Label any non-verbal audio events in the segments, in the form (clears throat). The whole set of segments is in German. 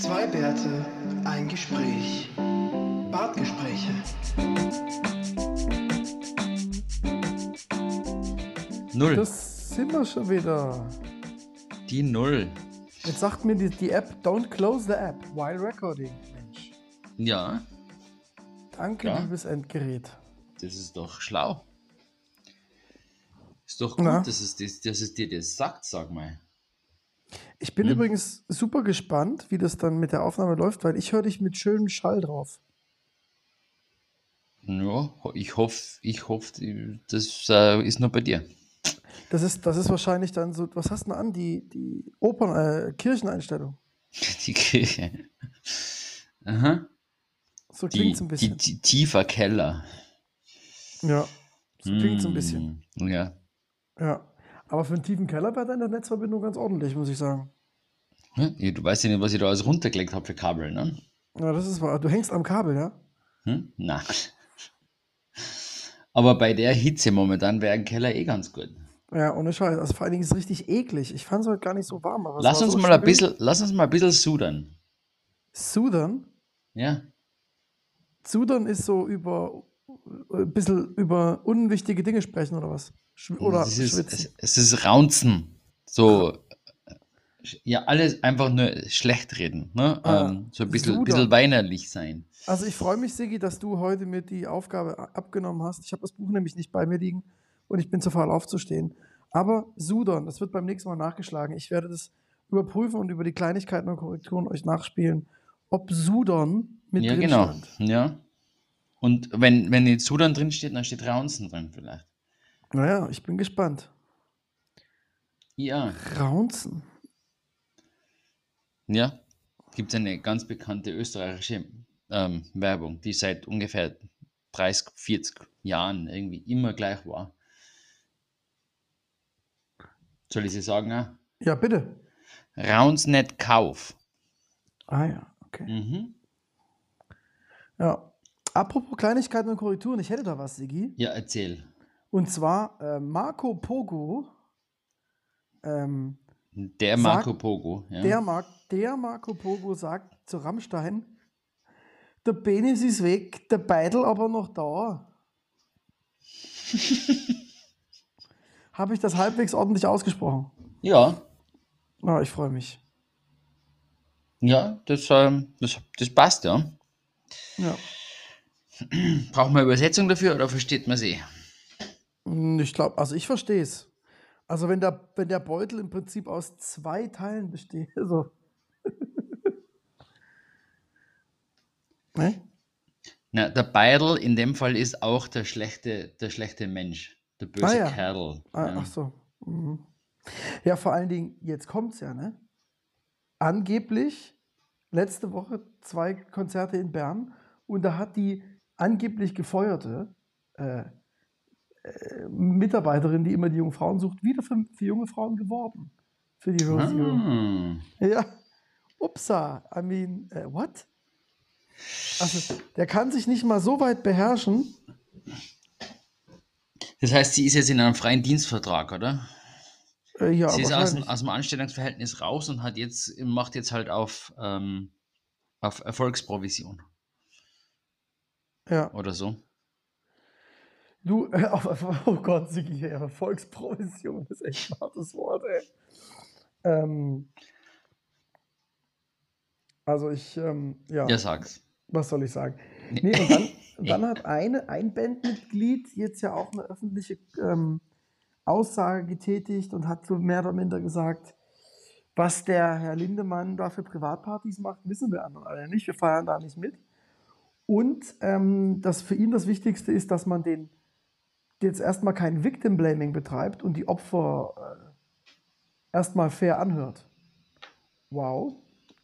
Zwei Bärte, ein Gespräch. Bartgespräche. Null. Das sind wir schon wieder. die Null. Jetzt sagt mir die, die App, don't close the app while recording. Mensch. Ja, Danke, Ja. liebes Endgerät. das ist doch schlau. Ist doch gut, Na? dass es, das, dass es dir das sagt, sag mal. Ich bin Hm. übrigens super gespannt, wie das dann mit der Aufnahme läuft, weil ich höre dich mit schönem Schall drauf. Ja, ich hoffe, ich hoffe, das äh, ist nur bei dir. Das ist, das ist wahrscheinlich dann so, was hast du denn an? Die, die Opern, äh, Kircheneinstellung. (laughs) Die Kirche. Aha. So Die, klingt es ein die, bisschen. die tiefer Keller. ja, so klingt es ein bisschen. Mm, Ja. Ja. Aber für einen tiefen Keller wäre deine Netzverbindung ganz ordentlich, muss ich sagen. Hm? Ja, Du weißt ja nicht, was ich da alles runtergelegt habe für Kabel, ne? Ja, das ist wahr. Du hängst am Kabel, ja? Hm? Na. Aber bei der Hitze momentan wäre ein Keller eh ganz gut. Ja, ohne Scheiß. Also vor allen Dingen ist es richtig eklig. Ich fand es heute gar nicht so warm. Aber Lass uns so mal ein bisschen, lass uns mal ein bisschen sudern. Sudern? Ja. Sudern ist so über ein bisschen über unwichtige Dinge sprechen oder was? Oder es ist, schwitzen. es, ist Raunzen. So, äh, ja, alles einfach nur schlecht reden. Ne? Ah, ähm, so ein bisschen, bisschen weinerlich sein. Also ich freue mich, Sigi, dass du heute mir die Aufgabe abgenommen hast. Ich habe das Buch nämlich nicht bei mir liegen und ich bin zu faul aufzustehen. Aber Sudern, das wird beim nächsten Mal nachgeschlagen. Ich werde das überprüfen und über die Kleinigkeiten und Korrekturen euch nachspielen, ob Sudern mit ja, drin genau. stand. Ja. Und wenn, wenn jetzt Sudern drin steht, dann steht Raunzen drin vielleicht. Naja, ich bin gespannt. Ja. Raunzen. Ja. Gibt es eine ganz bekannte österreichische ähm, Werbung, die seit ungefähr 30, 40 Jahren irgendwie immer gleich war. Soll ich sie sagen? auch? Ja, bitte. Raunz nicht Kauf. Ah ja, okay. Mhm. Ja. Apropos Kleinigkeiten und Korrekturen, ich hätte da was, Sigi. Ja, erzähl. Und zwar äh, Marco Pogo. Ähm, Der Marco Pogo. Ja. der, Mar der Marco Pogo sagt zu Rammstein: Der Penis ist weg, der Beidel aber noch da. (laughs) Habe ich das halbwegs ordentlich ausgesprochen? ja, Ah, ich freue mich. ja das, ähm, das, das passt, ja. Ja. Braucht man Übersetzung dafür oder versteht man sie? Hm, Ich glaube, also ich verstehe es. Also wenn der, wenn der Beutel im Prinzip aus zwei Teilen besteht, (laughs) so. ne? Na, der Beidel in dem Fall ist auch der schlechte, der schlechte Mensch. Der böse Ah, ja. Kerl. Ah, ja. Ach so. Mhm. Ja, vor allen Dingen, jetzt kommt's ja, ne? Angeblich letzte Woche zwei Konzerte in Bern und da hat die angeblich gefeuerte äh, äh, Mitarbeiterin, die immer die jungen Frauen sucht, wieder für, für junge Frauen geworben. Für die Zero. Ah. Ja. Upsa. I mean, äh, what? Also, der kann sich nicht mal so weit beherrschen. Das heißt, sie ist jetzt in einem freien Dienstvertrag, oder? Äh, ja, sie ist aus dem, aus dem Anstellungsverhältnis raus und hat jetzt, macht jetzt halt auf, ähm, auf Erfolgsprovision ja. oder so. Du, äh, oh Gott, Sigi, Erfolgsprovision ist echt ein hartes Wort, ey. Ähm, also ich, ähm, ja, Ja, sag's. was soll ich sagen? Nee, und dann, (laughs) dann hat eine, ein Bandmitglied jetzt ja auch eine öffentliche ähm, Aussage getätigt und hat so mehr oder minder gesagt, was der Herr Lindemann da für Privatpartys macht, wissen wir anderen alle nicht. Wir feiern da nicht mit. Und ähm, dass für ihn das Wichtigste ist, dass man den jetzt erstmal kein Victim Blaming betreibt und die Opfer äh, erstmal fair anhört. Wow.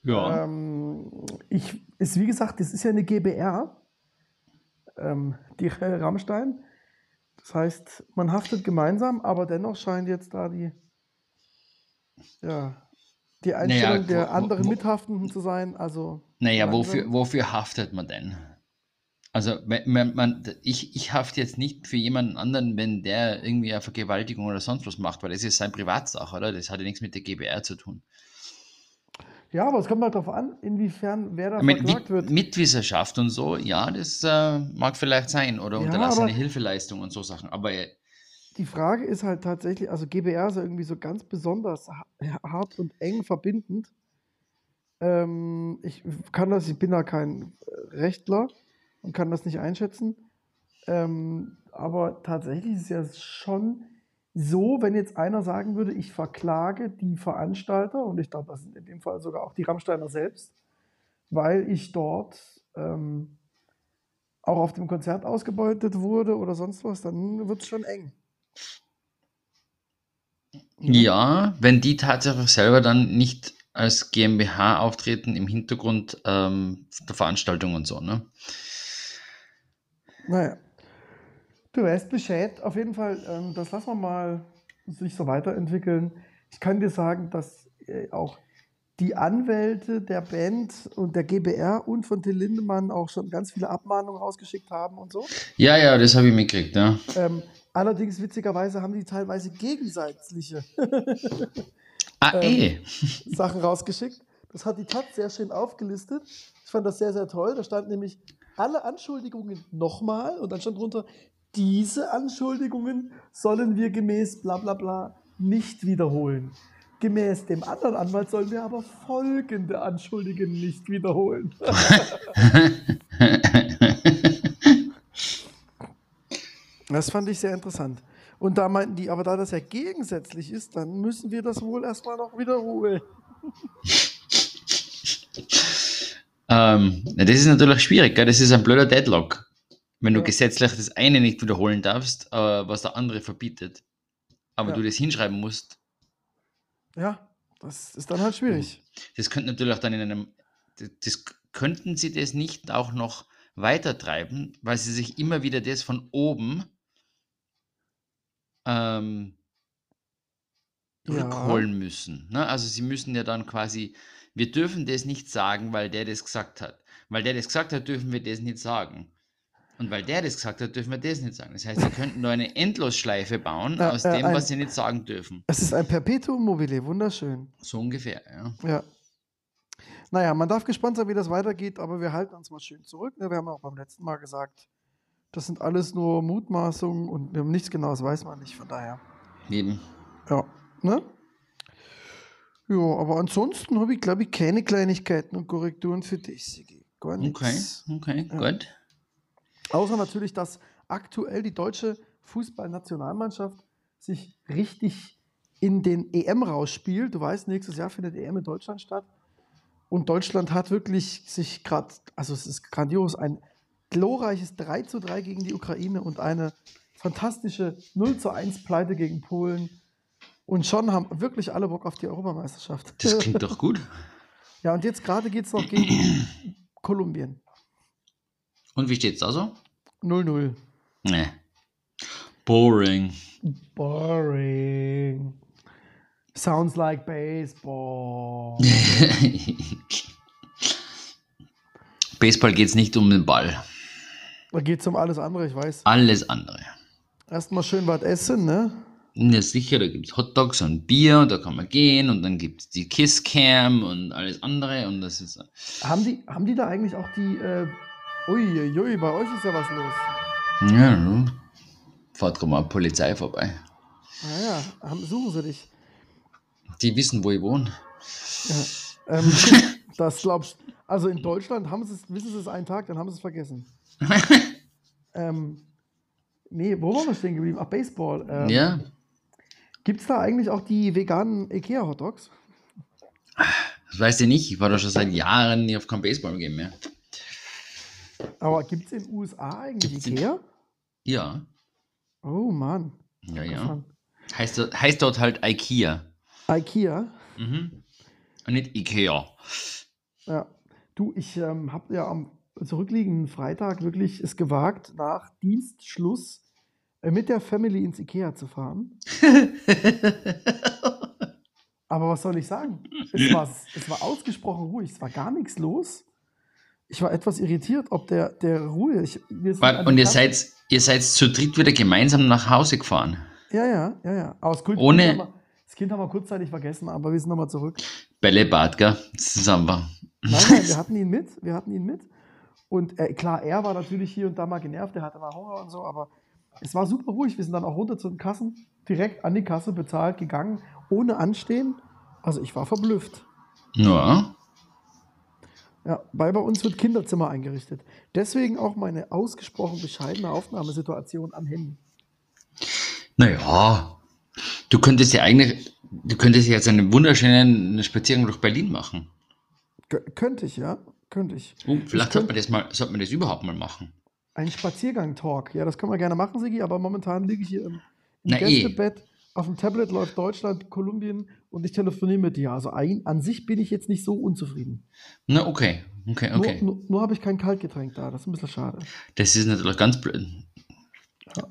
Ja. Ähm, ich, ist wie gesagt, das ist ja eine GBR, ähm, die Rammstein. Das heißt, man haftet gemeinsam, aber dennoch scheint jetzt da die, ja, die Einstellung wo- der anderen Mithaftenden zu sein. Also, Naja, wofür, wofür haftet man denn? Also, wenn man, ich, ich hafte jetzt nicht für jemanden anderen, wenn der irgendwie eine Vergewaltigung oder sonst was macht, weil das ist sein Privatsache, oder? Das hat ja nichts mit der GBR zu tun. Ja, aber es kommt halt darauf an, inwiefern wer da Mit, verklagt wird. Mitwissenschaft und so, ja, das äh, mag vielleicht sein. Oder Ja, unterlassene Hilfeleistung und so Sachen. Aber äh, Die Frage ist halt tatsächlich, also GBR ist ja irgendwie so ganz besonders ha- hart und eng verbindend. Ähm, ich kann das, ich bin da kein äh, Rechtler und kann das nicht einschätzen. Ähm, aber tatsächlich ist es ja schon so, wenn jetzt einer sagen würde, ich verklage die Veranstalter, und ich glaube, das sind in dem Fall sogar auch die Rammsteiner selbst, weil ich dort ähm, auch auf dem Konzert ausgebeutet wurde oder sonst was, dann wird es schon eng. ja, wenn die tatsächlich selber dann nicht als GmbH auftreten im Hintergrund ähm, der Veranstaltung und so, ne? Naja. Du weißt Bescheid. Auf jeden Fall, ähm, das lassen wir mal sich so weiterentwickeln. Ich kann dir sagen, dass äh, auch die Anwälte der Band und der GBR und von Till Lindemann auch schon ganz viele Abmahnungen rausgeschickt haben und so. Ja, ja, das habe ich mitgekriegt, ja. Ähm, allerdings, witzigerweise, haben die teilweise gegenseitige Ah, (laughs) Ähm, eh. Sachen rausgeschickt. Das hat die Taz sehr schön aufgelistet. Ich fand das sehr, sehr toll. Da stand nämlich alle Anschuldigungen nochmal und dann stand drunter, diese Anschuldigungen sollen wir gemäß bla bla bla nicht wiederholen. Gemäß dem anderen Anwalt sollen wir aber folgende Anschuldigungen nicht wiederholen. (laughs) Das fand ich sehr interessant. Und da meinten die, aber da das ja gegensätzlich ist, dann müssen wir das wohl erstmal noch wiederholen. (laughs) ähm, das ist natürlich schwierig, gell? das ist ein blöder Deadlock. Wenn du Ja. gesetzlich das eine nicht wiederholen darfst, äh, was der andere verbietet, aber Ja. du das hinschreiben musst, Ja, das ist dann halt schwierig. das könnte natürlich auch dann in einem, das, das könnten sie das nicht auch noch weiter treiben, weil sie sich immer wieder das von oben ähm, Ja. rückholen müssen. Ne? Also sie müssen ja dann quasi, wir dürfen das nicht sagen, weil der das gesagt hat. Weil der das gesagt hat, dürfen wir das nicht sagen. Und weil der das gesagt hat, dürfen wir das nicht sagen. Das heißt, sie könnten da eine Endlosschleife bauen Ja, aus äh, dem, ein- was sie nicht sagen dürfen. Es ist ein Perpetuum mobile, wunderschön. So ungefähr, ja. Ja. Naja, man darf gespannt sein, wie das weitergeht, aber wir halten uns mal schön zurück. ne? Wir haben auch beim letzten Mal gesagt, das sind alles nur Mutmaßungen und wir haben nichts Genaues, weiß man nicht. Von daher, Eben. ja. Ne? Ja, aber ansonsten habe ich, glaube ich, keine Kleinigkeiten und Korrekturen für dich, Sigi. Gar Okay, nichts. okay, Ja. gut. Außer natürlich, dass aktuell die deutsche Fußballnationalmannschaft sich richtig in den EM rausspielt. Du weißt, nächstes Jahr findet EM in Deutschland statt. Und Deutschland hat wirklich sich gerade, also es ist grandios, ein glorreiches 3 zu 3 gegen die Ukraine und eine fantastische 0 zu 1 Pleite gegen Polen. Und schon haben wirklich alle Bock auf die Europameisterschaft. Das (laughs) klingt doch gut. ja, und jetzt gerade geht es noch gegen (clears throat) Kolumbien. Und wie steht's da so? 0-0. Nee. Boring. Boring. Sounds like baseball. (laughs) Baseball geht's nicht um den Ball. Da geht es um alles andere, ich weiß. Alles andere. Erstmal schön was essen, ne? Ja, sicher, da gibt es Hotdogs und Bier, und da kann man gehen und dann gibt es die Kisscam und alles andere und das ist. Haben die, haben die da eigentlich auch die. Äh, Uiuiui, bei euch ist ja was los. Ja, fahrt gerade mal Polizei vorbei. Naja, haben, suchen sie dich. Die wissen, wo ich wohne. Ja. Ähm, (laughs) das glaubst Also in Deutschland haben sie es, wissen sie es einen Tag, dann haben sie es vergessen. (laughs) ähm, nee, wo waren wir stehen geblieben? Ach, Baseball. Ähm, Ja, Gibt es da eigentlich auch die veganen Ikea-Hotdogs? das weiß ich nicht. Ich war da schon seit Jahren nie auf kein Baseball-Game mehr. Aber gibt es in den USA eigentlich Gibt's in- Ikea? Ja, Oh Mann. ja, ja. Heißt, dort- heißt dort halt IKEA. Ikea? Mhm. Und nicht Ikea. Ja. Du, ich ähm, habe ja am zurückliegenden Freitag wirklich es gewagt, nach Dienstschluss mit der Family ins Ikea zu fahren. (laughs) Aber was soll ich sagen? Es war, es war ausgesprochen ruhig, es war gar nichts los. Ich war etwas irritiert, ob der, der Ruhe. Ich, Und ihr seid, ihr seid zu dritt wieder gemeinsam nach Hause gefahren. Ja, ja, ja, ja. Kind, Ohne- Kind haben wir, das Kind haben wir kurzzeitig vergessen, aber wir sind nochmal zurück. Bällebad, gell? Das ist einfach. Nein, nein, wir hatten ihn mit, wir hatten ihn mit. Und äh, klar, er war natürlich hier und da mal genervt, der hatte mal Hunger und so, aber es war super ruhig. Wir sind dann auch runter zu den Kassen, direkt an die Kasse bezahlt, gegangen, ohne Anstehen. Also ich war verblüfft. Ja. Ja, weil bei uns wird Kinderzimmer eingerichtet. Deswegen auch meine ausgesprochen bescheidene Aufnahmesituation am Handy. Naja, du könntest ja eigentlich, du könntest jetzt einen wunderschönen Spaziergang durch Berlin machen. G könnte ich, ja, könnte ich. Oh, vielleicht ich sollte man das mal, sollte man das überhaupt mal machen. Ein Spaziergang-Talk. Ja, das können wir gerne machen, Sigi, aber momentan liege ich hier im, im eh. Gästebett. Auf dem Tablet läuft Deutschland, Kolumbien und ich telefoniere mit dir. Also ein, an sich bin ich jetzt nicht so unzufrieden. Na, okay, okay, okay. Nur, nur, nur habe ich kein Kaltgetränk da. Das ist ein bisschen schade. Das ist natürlich ganz blöd.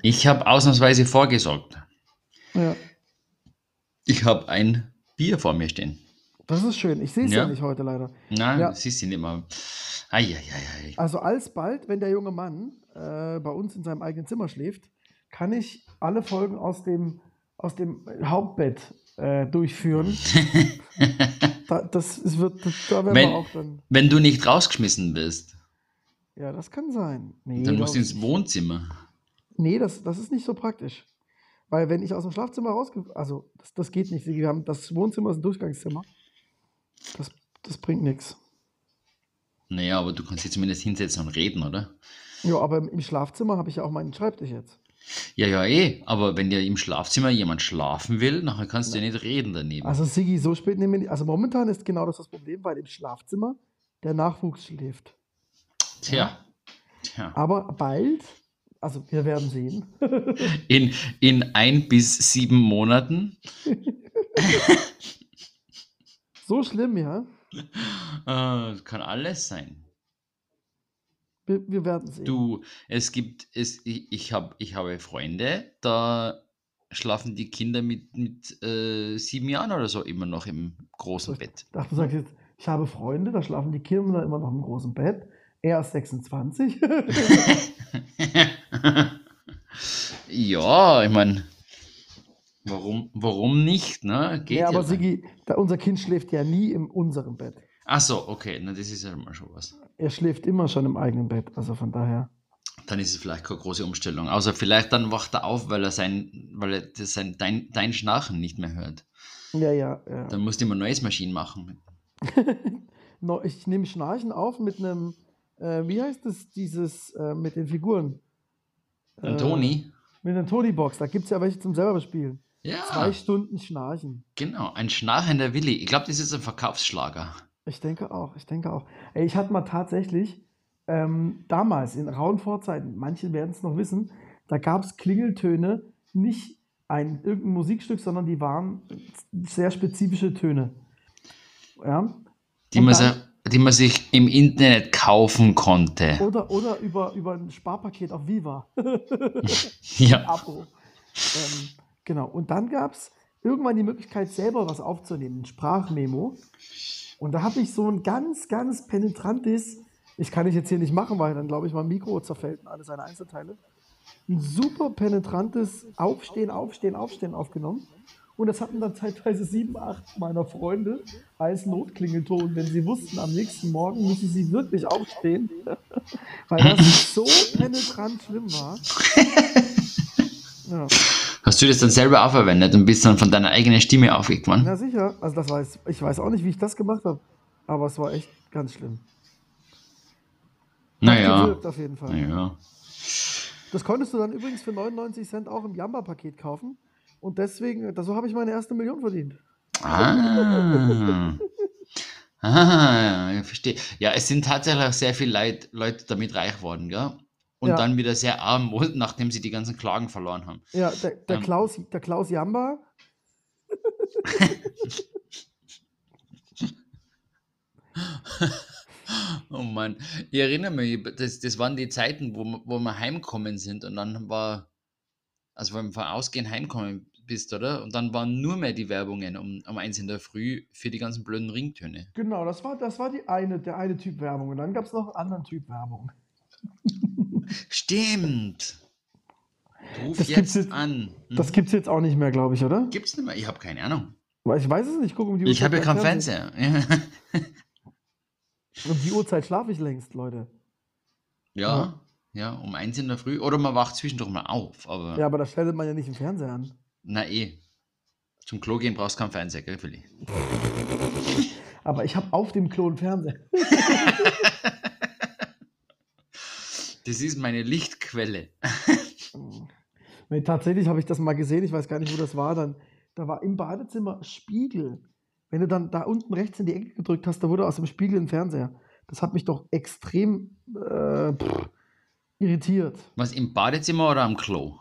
Ich habe ausnahmsweise vorgesorgt. Ja, Ich habe ein Bier vor mir stehen. Das ist schön. Ich sehe es ja. Ja. nicht heute leider. Nein, Ja. das ist nicht immer. Eieiei. Also alsbald, wenn der junge Mann äh, bei uns in seinem eigenen Zimmer schläft, kann ich alle Folgen aus dem, aus dem Hauptbett äh, durchführen. (laughs) da, das ist, wird, das, da werden Wenn- wir auch dann. Wenn du nicht rausgeschmissen wirst, Ja, das kann sein. Nee, dann musst du ins Wohnzimmer. Nee, das, das ist nicht so praktisch. Weil wenn ich aus dem Schlafzimmer rausge... Also, das, das geht nicht. Wir haben, das Wohnzimmer ist ein Durchgangszimmer. Das, das bringt nichts. Naja, aber du kannst dich zumindest hinsetzen und reden, oder? Ja, aber im- im Schlafzimmer habe ich ja auch meinen Schreibtisch jetzt. Ja, ja, eh. Aber wenn dir im Schlafzimmer jemand schlafen will, nachher kannst du ja nicht reden daneben. Also, Sigi, so spät nehmen wir nicht. Also, momentan ist genau das das Problem, weil im Schlafzimmer der Nachwuchs schläft. Tja. Tja. Aber bald, also wir werden sehen. In, in ein bis sieben Monaten. (laughs) so schlimm, ja. (laughs) Äh, kann alles sein. Wir, wir werden sehen. Du, es gibt, es, ich, ich, hab, ich habe Freunde, da schlafen die Kinder mit, mit äh, sieben Jahren oder so immer noch im großen Bett. Ich dachte, du sagst jetzt, ich habe Freunde, da schlafen die Kinder immer noch im großen Bett. Er ist 26. (laughs) ja, ich meine, warum, warum nicht, ne? Geht ja, aber ja. Sigi, da, unser Kind schläft ja nie in unserem Bett. Ach so, okay, na, das ist ja mal schon was. Er schläft immer schon im eigenen Bett. Also von daher. Dann ist es vielleicht keine große Umstellung. Außer vielleicht dann wacht er auf, weil er sein, weil er das sein, dein, dein Schnarchen nicht mehr hört. Ja, ja, ja. Dann musst du immer neues Maschinen machen. (laughs) Ich nehme Schnarchen auf mit einem, äh, wie heißt das, dieses, äh, mit den Figuren? Äh, Toni? Mit einer Tony-Box. Da gibt es ja welche zum selber bespielen. Ja, Zwei Stunden Schnarchen. genau. Ein schnarchender Willi. Ich glaube, das ist ein Verkaufsschlager. Ich denke auch, ich denke auch. Ey, ich hatte mal tatsächlich ähm, damals in rauen Vorzeiten, manche werden es noch wissen, da gab es Klingeltöne, nicht ein irgendein Musikstück, sondern die waren sehr spezifische Töne. Ja. Die man, dann- die man sich im Internet kaufen konnte. Oder, oder über, über ein Sparpaket auf Viva. (laughs) Ja. Abo. Ähm, genau. Und dann gab es irgendwann die Möglichkeit, selber was aufzunehmen, ein Sprachmemo. Und da habe ich so ein ganz, ganz penetrantes, ich kann ich jetzt hier nicht machen, weil dann glaube ich mein Mikro zerfällt und alle seine Einzelteile. Ein super penetrantes Aufstehen, Aufstehen, Aufstehen aufgenommen. Und das hatten dann zeitweise sieben, acht meiner Freunde als Notklingelton, wenn sie wussten, am nächsten Morgen müssen sie wirklich aufstehen, (laughs) weil das so penetrant schlimm war. (laughs) Ja. Du das dann selber auch verwendet und bist dann von deiner eigenen Stimme aufgeweckt worden? Na sicher, also das weiß ich weiß auch nicht, wie ich das gemacht habe, aber es war echt ganz schlimm. Naja. gewirkt auf jeden Fall. Naja. Das konntest du dann übrigens für 99 Cent auch im Jamba-Paket kaufen und deswegen, da- so habe ich meine erste Million verdient. Ah. (laughs) Ah, ich verstehe. Ja, es sind tatsächlich auch sehr viele Leute, Leute damit reich worden, gell? Und Ja. dann wieder sehr arm, wurden, (laughs) nachdem sie die ganzen Klagen verloren haben. Ja, der, der, Ähm. Klaus, der Klaus Jamba, (laughs) Oh Mann, ich erinnere mich, das, das waren die Zeiten, wo, wir- wo wir heimkommen sind und dann war, also wenn du von Ausgehen heimkommen bist, oder? Und dann waren nur mehr die Werbungen um, um eins in der Früh für die ganzen blöden Ringtöne. genau, das war, das war die eine, der eine Typ Werbung und dann gab es noch einen anderen Typ Werbung. (laughs) Stimmt! Ruf Das gibt's jetzt jetzt- an. Das Mhm. gibt es jetzt auch nicht mehr, glaube ich, oder? Gibt's nicht mehr? Ich habe keine Ahnung. Ich weiß es nicht, guck um die Ich habe ja keinen keinen Fernseher. Ja. Um die Uhrzeit schlafe ich längst, Leute. ja, ja, um eins in der Früh. Oder man wacht zwischendurch mal auf. Aber Ja, aber da stellt man ja nicht im Fernseher an. na eh. Zum Klo gehen brauchst du keinen Fernseher, gell, Philly? (laughs) Aber ich habe auf dem Klo einen Fernseher. (laughs) Das ist meine Lichtquelle. (laughs) Nee, tatsächlich habe ich das mal gesehen, ich weiß gar nicht, wo das war. Dann, da war im Badezimmer Spiegel. Wenn du dann da unten rechts in die Ecke gedrückt hast, da wurde aus dem Spiegel ein Fernseher. Das hat mich doch extrem äh, pff, irritiert. Was, im Badezimmer oder am Klo?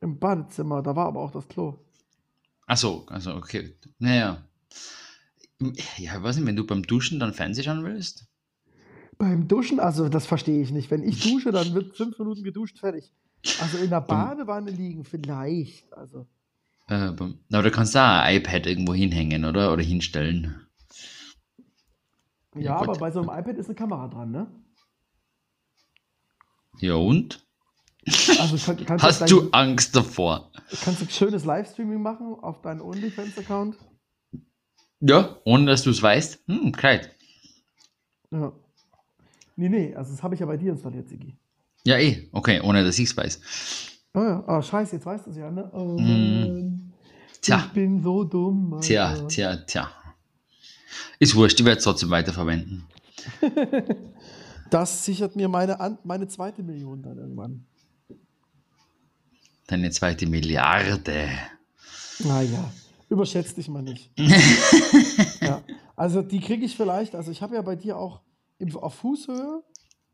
Im Badezimmer, da war aber auch das Klo. Ach so, also okay. Naja. Ja, ich weiß nicht, wenn du beim Duschen dann Fernsehen schauen willst? Beim Duschen, also das verstehe ich nicht. Wenn ich dusche, dann wird (laughs) fünf Minuten geduscht, fertig. Also in der Badewanne liegen, vielleicht. Also, Äh, aber du kannst da ein iPad irgendwo hinhängen, oder? Oder hinstellen. ja, Ja, aber bei so einem iPad ist eine Kamera dran, ne? Ja, und? Also kann, kannst, Hast du, gleich- Angst davor? kannst du schönes Livestreaming machen auf deinen OnlyFans-Account? Ja, ohne dass du es weißt? Hm, kalt. Ja. Nee, nee, also das habe ich ja bei dir installiert, Sigi. Ja, eh. Okay, ohne dass ich es weiß. Oh ja, oh, scheiße, jetzt weißt du es ja, ne? Oh, Mm. Tja. Ich bin so dumm. Tja, Alter. tja, tja. Ist wurscht, ich werde es trotzdem weiterverwenden. (laughs) Das sichert mir meine, An meine zweite Million dann irgendwann. Deine zweite Milliarde. Naja, überschätzt dich mal nicht. (laughs) ja, also die kriege ich vielleicht, also ich habe ja bei dir auch im, auf Fußhöhe,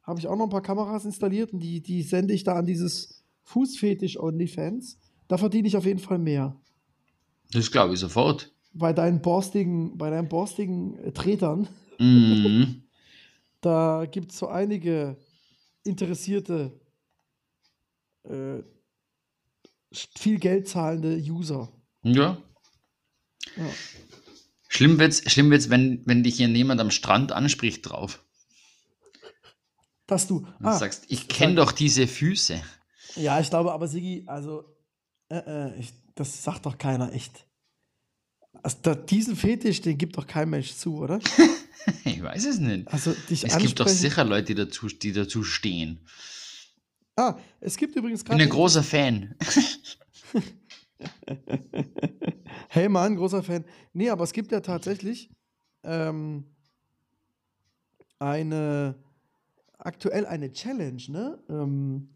habe ich auch noch ein paar Kameras installiert und die, die sende ich da an dieses Fußfetisch OnlyFans. Da verdiene ich auf jeden Fall mehr. Das glaube ich sofort. Bei deinen borstigen, bei deinen borstigen äh, Tretern, Mhm. (laughs) da gibt es so einige interessierte, äh, viel Geld zahlende User. Ja. Ja. Schlimm wird's, schlimm wird's wenn, wenn dich hier jemand am Strand anspricht drauf. Dass du. Und ah, sagst, ich kenne sag- doch diese Füße. Ja, ich glaube aber, Sigi, also, äh, äh, ich, das sagt doch keiner echt. Also, da, diesen Fetisch, den gibt doch kein Mensch zu, oder? (laughs) Ich weiß es nicht. Also, dich Es gibt doch sicher Leute, die dazu, die dazu stehen. Ah, es gibt übrigens Ich bin ein gerade. großer Fan. (laughs) Hey Mann, großer Fan. Nee, aber es gibt ja tatsächlich ähm, eine, aktuell eine Challenge, ne? Ähm,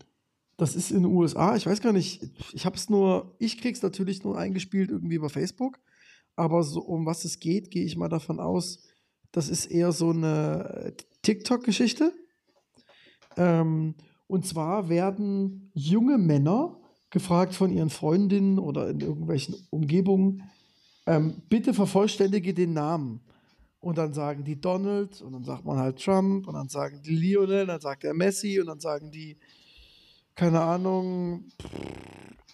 das ist in den USA, ich weiß gar nicht, ich habe es nur, ich krieg's natürlich nur eingespielt irgendwie über Facebook, aber so um was es geht, gehe ich mal davon aus, das ist eher so eine TikTok-Geschichte. Ähm, und zwar werden junge Männer gefragt von ihren Freundinnen oder in irgendwelchen Umgebungen, ähm, bitte vervollständige den Namen. Und dann sagen die Donald und dann sagt man halt Trump und dann sagen die Lionel, dann sagt er Messi und dann sagen die, keine Ahnung,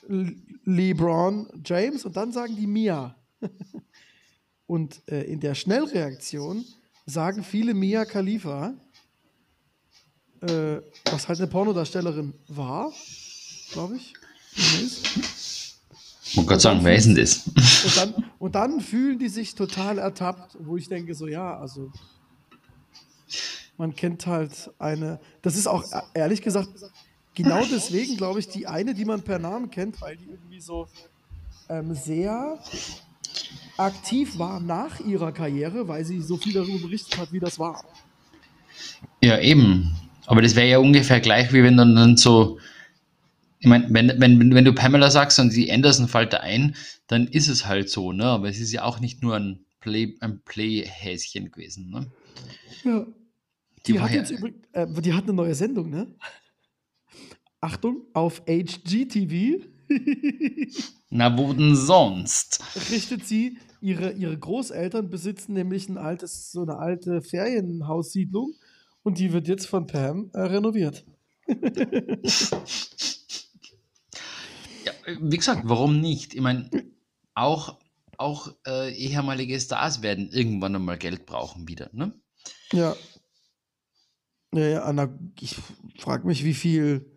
Le- LeBron James und dann sagen die Mia. (laughs) und äh, in der Schnellreaktion sagen viele Mia Khalifa, äh, was halt eine Pornodarstellerin war, glaube ich. Wollte gerade sagen, wer ist denn das? Und dann, und dann fühlen die sich total ertappt, wo ich denke, so ja, also man kennt halt eine, das ist auch ehrlich gesagt, genau deswegen glaube ich, die eine, die man per Namen kennt, weil die irgendwie so ähm, sehr aktiv war nach ihrer Karriere, weil sie so viel darüber berichtet hat, wie das war. Ja, eben. Aber das wäre ja ungefähr gleich, wie wenn dann, dann so, ich meine, wenn, wenn, wenn du Pamela sagst und die Anderson fällt da ein, dann ist es halt so, ne? Aber es ist ja auch nicht nur ein Play, ein Play-Häschen gewesen, ne? Ja. Die Die, hat ja- jetzt übrigens, äh, die hat eine neue Sendung, ne? Achtung, auf HGTV (laughs) Na, wo denn sonst? richtet sie, ihre, ihre Großeltern besitzen nämlich ein altes, so eine alte Ferienhaussiedlung und die wird jetzt von Pam äh, renoviert. (laughs) Ja, wie gesagt, warum nicht? Ich meine, auch, auch äh, ehemalige Stars werden irgendwann einmal Geld brauchen wieder, ne? Ja. Ja, ja, Anna, ich frage mich, wie viel.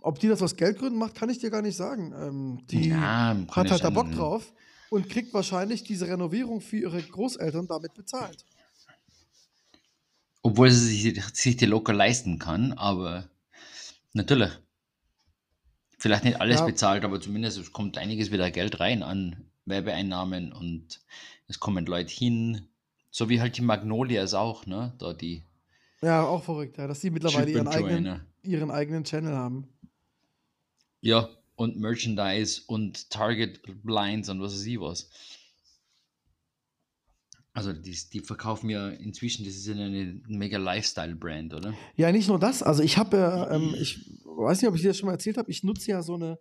Ob die das aus Geldgründen macht, kann ich dir gar nicht sagen. Ähm, die Ja, hat halt da. Bock drauf. und kriegt wahrscheinlich diese Renovierung für ihre Großeltern damit bezahlt. Obwohl sie sich, sich die locker leisten kann, aber natürlich. Vielleicht nicht alles Ja. bezahlt, aber zumindest es kommt einiges wieder Geld rein an Werbeeinnahmen und es kommen Leute hin. So wie halt die Magnolias auch, ne? Da die Ja, auch verrückt, ja, dass die mittlerweile ihren eigenen, Joanna. ihren eigenen Channel haben. Ja, und Merchandise und Target Blinds und was weiß ich was. Also die, die verkaufen ja inzwischen, das ist ja eine mega Lifestyle-Brand, oder? Ja, nicht nur das. Also ich habe, ja, ähm, ich weiß nicht, ob ich dir das schon mal erzählt habe, ich nutze ja so eine,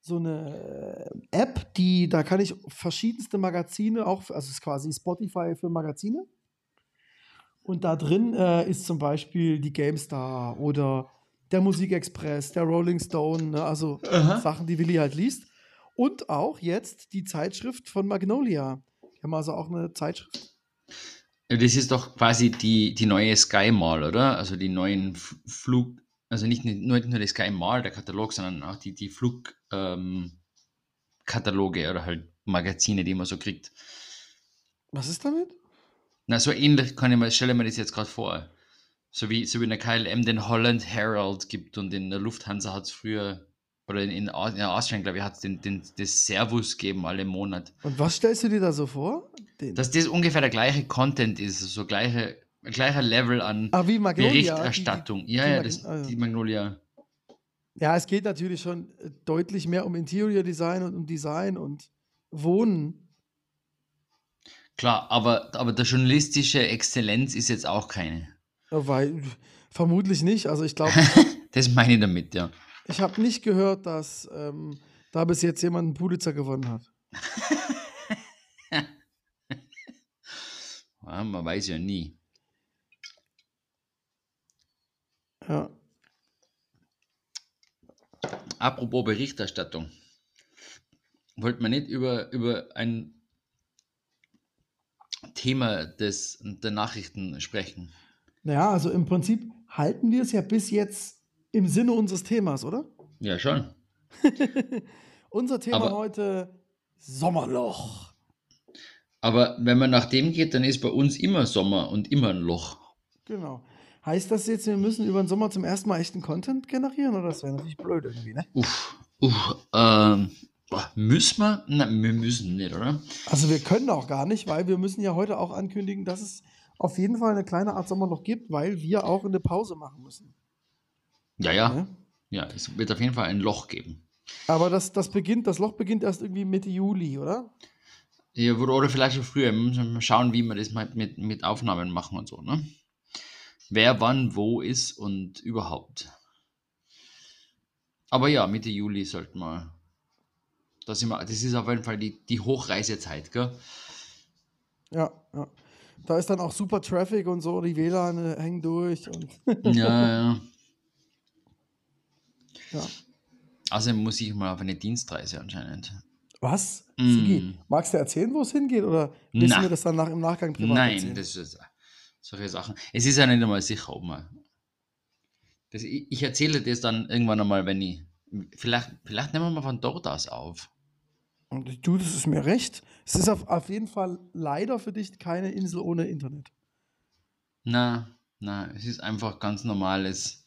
so eine äh, App, die, da kann ich verschiedenste Magazine auch, also es ist quasi Spotify für Magazine. Und da drin äh, ist zum Beispiel die GameStar oder der Musikexpress, der Rolling Stone, ne? also Aha. Sachen, die Willi halt liest. Und auch jetzt die Zeitschrift von Magnolia. Die haben also auch eine Zeitschrift. Das ist doch quasi die, die neue Sky Mall, oder? Also die neuen Flug, also nicht nur, nur die Sky Mall, der Katalog, sondern auch die, die Flugkataloge ähm, oder halt Magazine, die man so kriegt. Was ist damit? Na, so ähnlich kann ich mir, stelle mir das jetzt gerade vor. So wie, so wie in der KLM den Holland Herald gibt und in der Lufthansa hat es früher, oder in, in, in Austrian, glaube ich, hat es den, den, das Servus gegeben alle Monat. Und was stellst du dir da so vor? Den. Dass das ungefähr der gleiche Content ist, so gleiche, gleicher Level an ah, wie Magnolia. die- die- Berichterstattung. ja, die ja, Mag- das, ja. die Magnolia. Ja, es geht natürlich schon äh, deutlich mehr um Interior Design und um Design und Wohnen. Klar, aber, aber der journalistische Exzellenz ist jetzt auch keine. Ja, Weil vermutlich nicht. Also ich glaube, (laughs) Das meine ich damit, ja. ich habe nicht gehört, dass ähm, da bis jetzt jemand einen Pulitzer gewonnen hat. (laughs) ja. Man weiß ja nie. Ja. Apropos Berichterstattung. Wollte man nicht über, über ein Thema des, der Nachrichten sprechen? Naja, also im Prinzip halten wir es ja bis jetzt im Sinne unseres Themas, oder? Ja, schon. (laughs) Unser Thema Aber- heute Sommerloch. Aber wenn man nach dem geht, dann ist bei uns immer Sommer und immer ein Loch. Genau. Heißt das jetzt, wir müssen über den Sommer zum ersten Mal echten Content generieren? Oder das wäre natürlich blöd irgendwie, ne? Uff, uff, ähm, müssen wir? Nein, wir müssen nicht, oder? Also wir können auch gar nicht, weil wir müssen ja heute auch ankündigen, dass es auf jeden Fall eine kleine Art Sommerloch gibt, weil wir auch eine Pause machen müssen. Ja, ja. Ne? Ja, es wird auf jeden Fall ein Loch geben. Aber das, das beginnt, das Loch beginnt erst irgendwie Mitte Juli, oder? Ja, oder vielleicht schon früher. Wir müssen mal schauen, wie wir das mit, mit Aufnahmen machen und so, ne? Wer wann wo ist und überhaupt. Aber ja, Mitte Juli sollten wir. Das, wir, das ist auf jeden Fall die, die Hochreisezeit, gell? Ja, ja. Da ist dann auch super Traffic und so, die WLAN hängen durch und (laughs) Ja, ja. ja. Außerdem muss ich mal auf eine Dienstreise anscheinend. Was? Mm. Sigi, magst du erzählen, wo es hingeht? Oder willst Na. du mir das dann nach, im Nachgang privat Nein, erzählen? das ist solche Sachen. Es ist ja nicht einmal sicher, ob man. Das, ich, ich erzähle das dann irgendwann einmal, wenn ich. Vielleicht, vielleicht nehmen wir mal von dort aus auf. Und du, das ist mir recht. Es ist auf, auf jeden Fall leider für dich keine Insel ohne Internet. Na, na, es ist einfach ganz normales,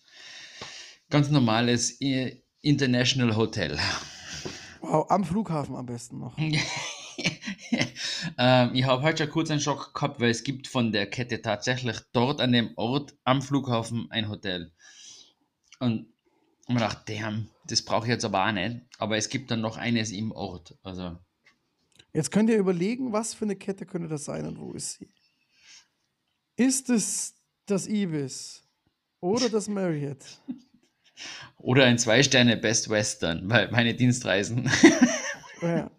ganz normales äh, International Hotel. Wow, am Flughafen am besten noch. (laughs) ähm, ich habe heute schon kurz einen Schock gehabt, weil es gibt von der Kette tatsächlich dort an dem Ort am Flughafen ein Hotel. Und ich mir gedacht, damn, das brauche ich jetzt aber auch nicht. Aber es gibt dann noch eines im Ort. Also, Jetzt könnt ihr überlegen, was für eine Kette könnte das sein und wo ist sie? Ist es das Ibis oder das Marriott? (laughs) oder ein Zwei-Sterne Best Western, weil meine Dienstreisen. Ja.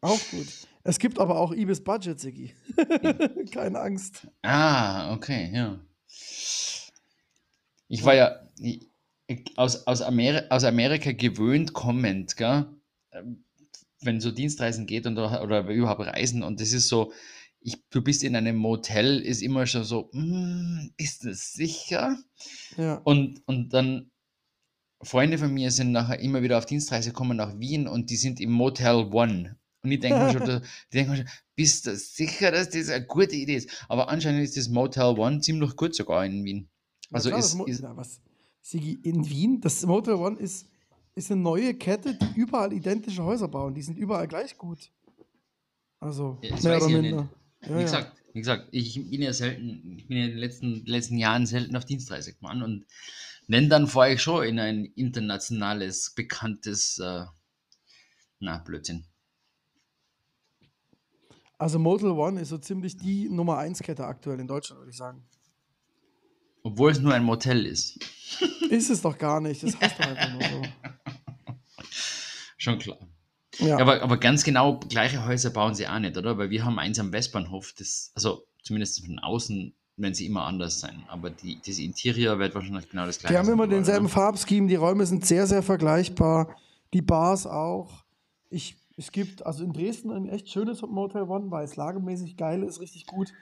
Auch gut. Es gibt aber auch Ibis Budget, Siggi. (laughs) Keine Angst. Ah, okay, ja. Ich war ja ich, aus, aus, Ameri aus Amerika gewöhnt kommend, gell? Ähm, wenn so Dienstreisen geht und, oder, oder überhaupt Reisen und das ist so, ich, du bist in einem Motel, ist immer schon so, "Mm, ist das sicher? Ja. Und, und dann Freunde von mir sind nachher immer wieder auf Dienstreise gekommen nach Wien und die sind im Motel One. Und ich denke mir schon, da- denk mir schon, bist du sicher, dass das eine gute Idee ist? Aber anscheinend ist das Motel One ziemlich gut sogar in Wien. Also klar, das ist, na, was? Sigi, in Wien, das Motel One ist, ist eine neue Kette, die überall identische Häuser bauen. Die sind überall gleich gut. Also, Ja, mehr oder ich ja minder. Ja, wie ja. gesagt, wie gesagt, ich bin ja selten, ich bin ja in den letzten, letzten Jahren selten auf Dienstreise gefahren und wenn, dann fahre ich schon in ein internationales, bekanntes, äh, na, Blödsinn. Also Motel One ist so ziemlich die Nummer 1 Kette aktuell in Deutschland, würde ich sagen. Obwohl es nur ein Motel ist. Ist es doch gar nicht. Das heißt doch einfach nur so. (laughs) Schon klar. Ja. Aber, aber ganz genau gleiche Häuser bauen sie auch nicht, oder? Weil wir haben eins am Westbahnhof, das, also zumindest von außen werden sie immer anders sein. Aber die, das Interior wird wahrscheinlich genau das gleiche Die haben immer denselben Farbscheme, die Räume sind sehr, sehr vergleichbar. Die Bars auch. Ich, es gibt also in Dresden ein echt schönes Motel One, weil es lagemäßig geil ist, richtig gut.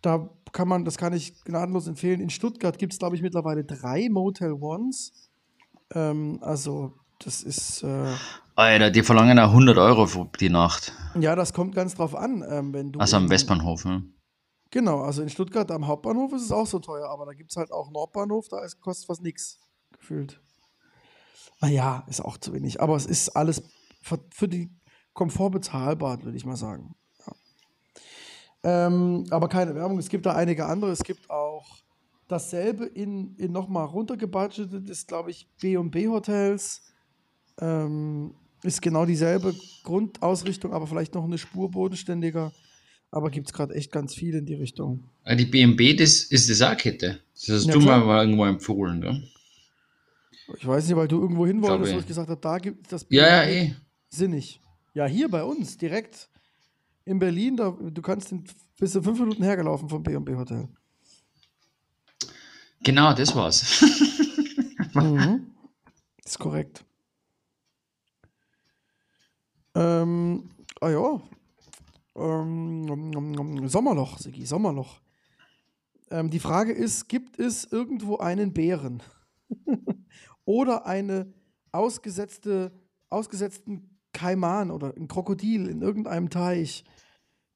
Da kann man, das kann ich gnadenlos empfehlen. In Stuttgart gibt es, glaube ich, mittlerweile drei Motel Ones. Ähm, also, das ist, äh, Alter, die verlangen auch 100 Euro für die Nacht. ja, das kommt ganz drauf an, ähm, wenn du. Also am Westbahnhof, ne? Genau, also in Stuttgart am Hauptbahnhof ist es auch so teuer, aber da gibt es halt auch Nordbahnhof, da ist, kostet fast nichts gefühlt. Naja, ist auch zu wenig, aber es ist alles für, für die Komfort bezahlbar, würde ich mal sagen. Ja. Ähm, aber keine Werbung, es gibt da einige andere. Es gibt auch dasselbe in, in nochmal runtergebudgetet, ist glaube ich B&B Hotels. Ähm, ist genau dieselbe Grundausrichtung, aber vielleicht noch eine Spur bodenständiger. Aber gibt es gerade echt ganz viel in die Richtung. Die BMB, das ist das auch Kette. Das hast Ja, du klar. mal irgendwo empfohlen, gell? Ich weiß nicht, weil du irgendwo hin wolltest, wo ich. gesagt habe, da gibt es das Ja, ja, B&B eh. sinnig. Ja, hier bei uns, direkt in Berlin, da, du kannst in, bist du fünf Minuten hergelaufen vom B&B Hotel. Genau, das war's. (laughs) Mhm. Ist korrekt. Ähm, ah ja. Ähm, Sommerloch, Sigi, Sommerloch. Ähm, die Frage ist, gibt es irgendwo einen Bären (laughs) oder eine ausgesetzte, ausgesetzten Kaiman oder ein Krokodil in irgendeinem Teich,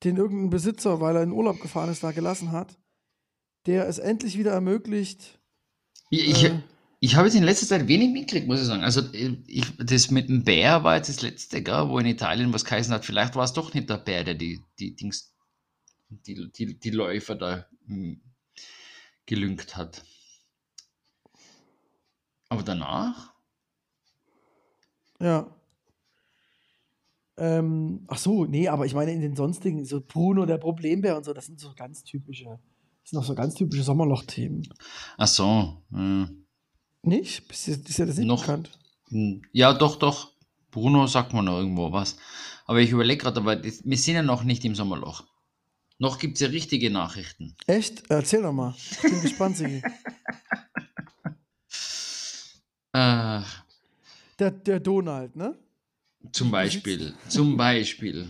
den irgendein Besitzer, weil er in Urlaub gefahren ist, da gelassen hat, der es endlich wieder ermöglicht, Ich, ich, Äh. ich habe jetzt in letzter Zeit wenig mitgekriegt, muss ich sagen. Also, ich, das mit dem Bär war jetzt das letzte, gell, wo in Italien was geheißen hat. Vielleicht war es doch nicht der Bär, der die, die Dings, die, die, die Läufer da hm, gelüngt hat. Aber danach? Ja. Ähm, ach so, nee, aber ich meine in den sonstigen, so Bruno, der Problembär und so, das sind so ganz typische, das sind auch so ganz typische Sommerloch-Themen. Ach so. äh, Nicht? Ist ist dir das nicht Noch. bekannt? Ja, doch, doch. Bruno sagt man noch irgendwo was. Aber ich überlege gerade, aber wir sind ja noch nicht im Sommerloch. Noch gibt es ja richtige Nachrichten. Echt? Erzähl doch mal. Ich bin gespannt, Sigi. (laughs) Äh, Der, der Donald, ne? Zum Beispiel. Zum Beispiel.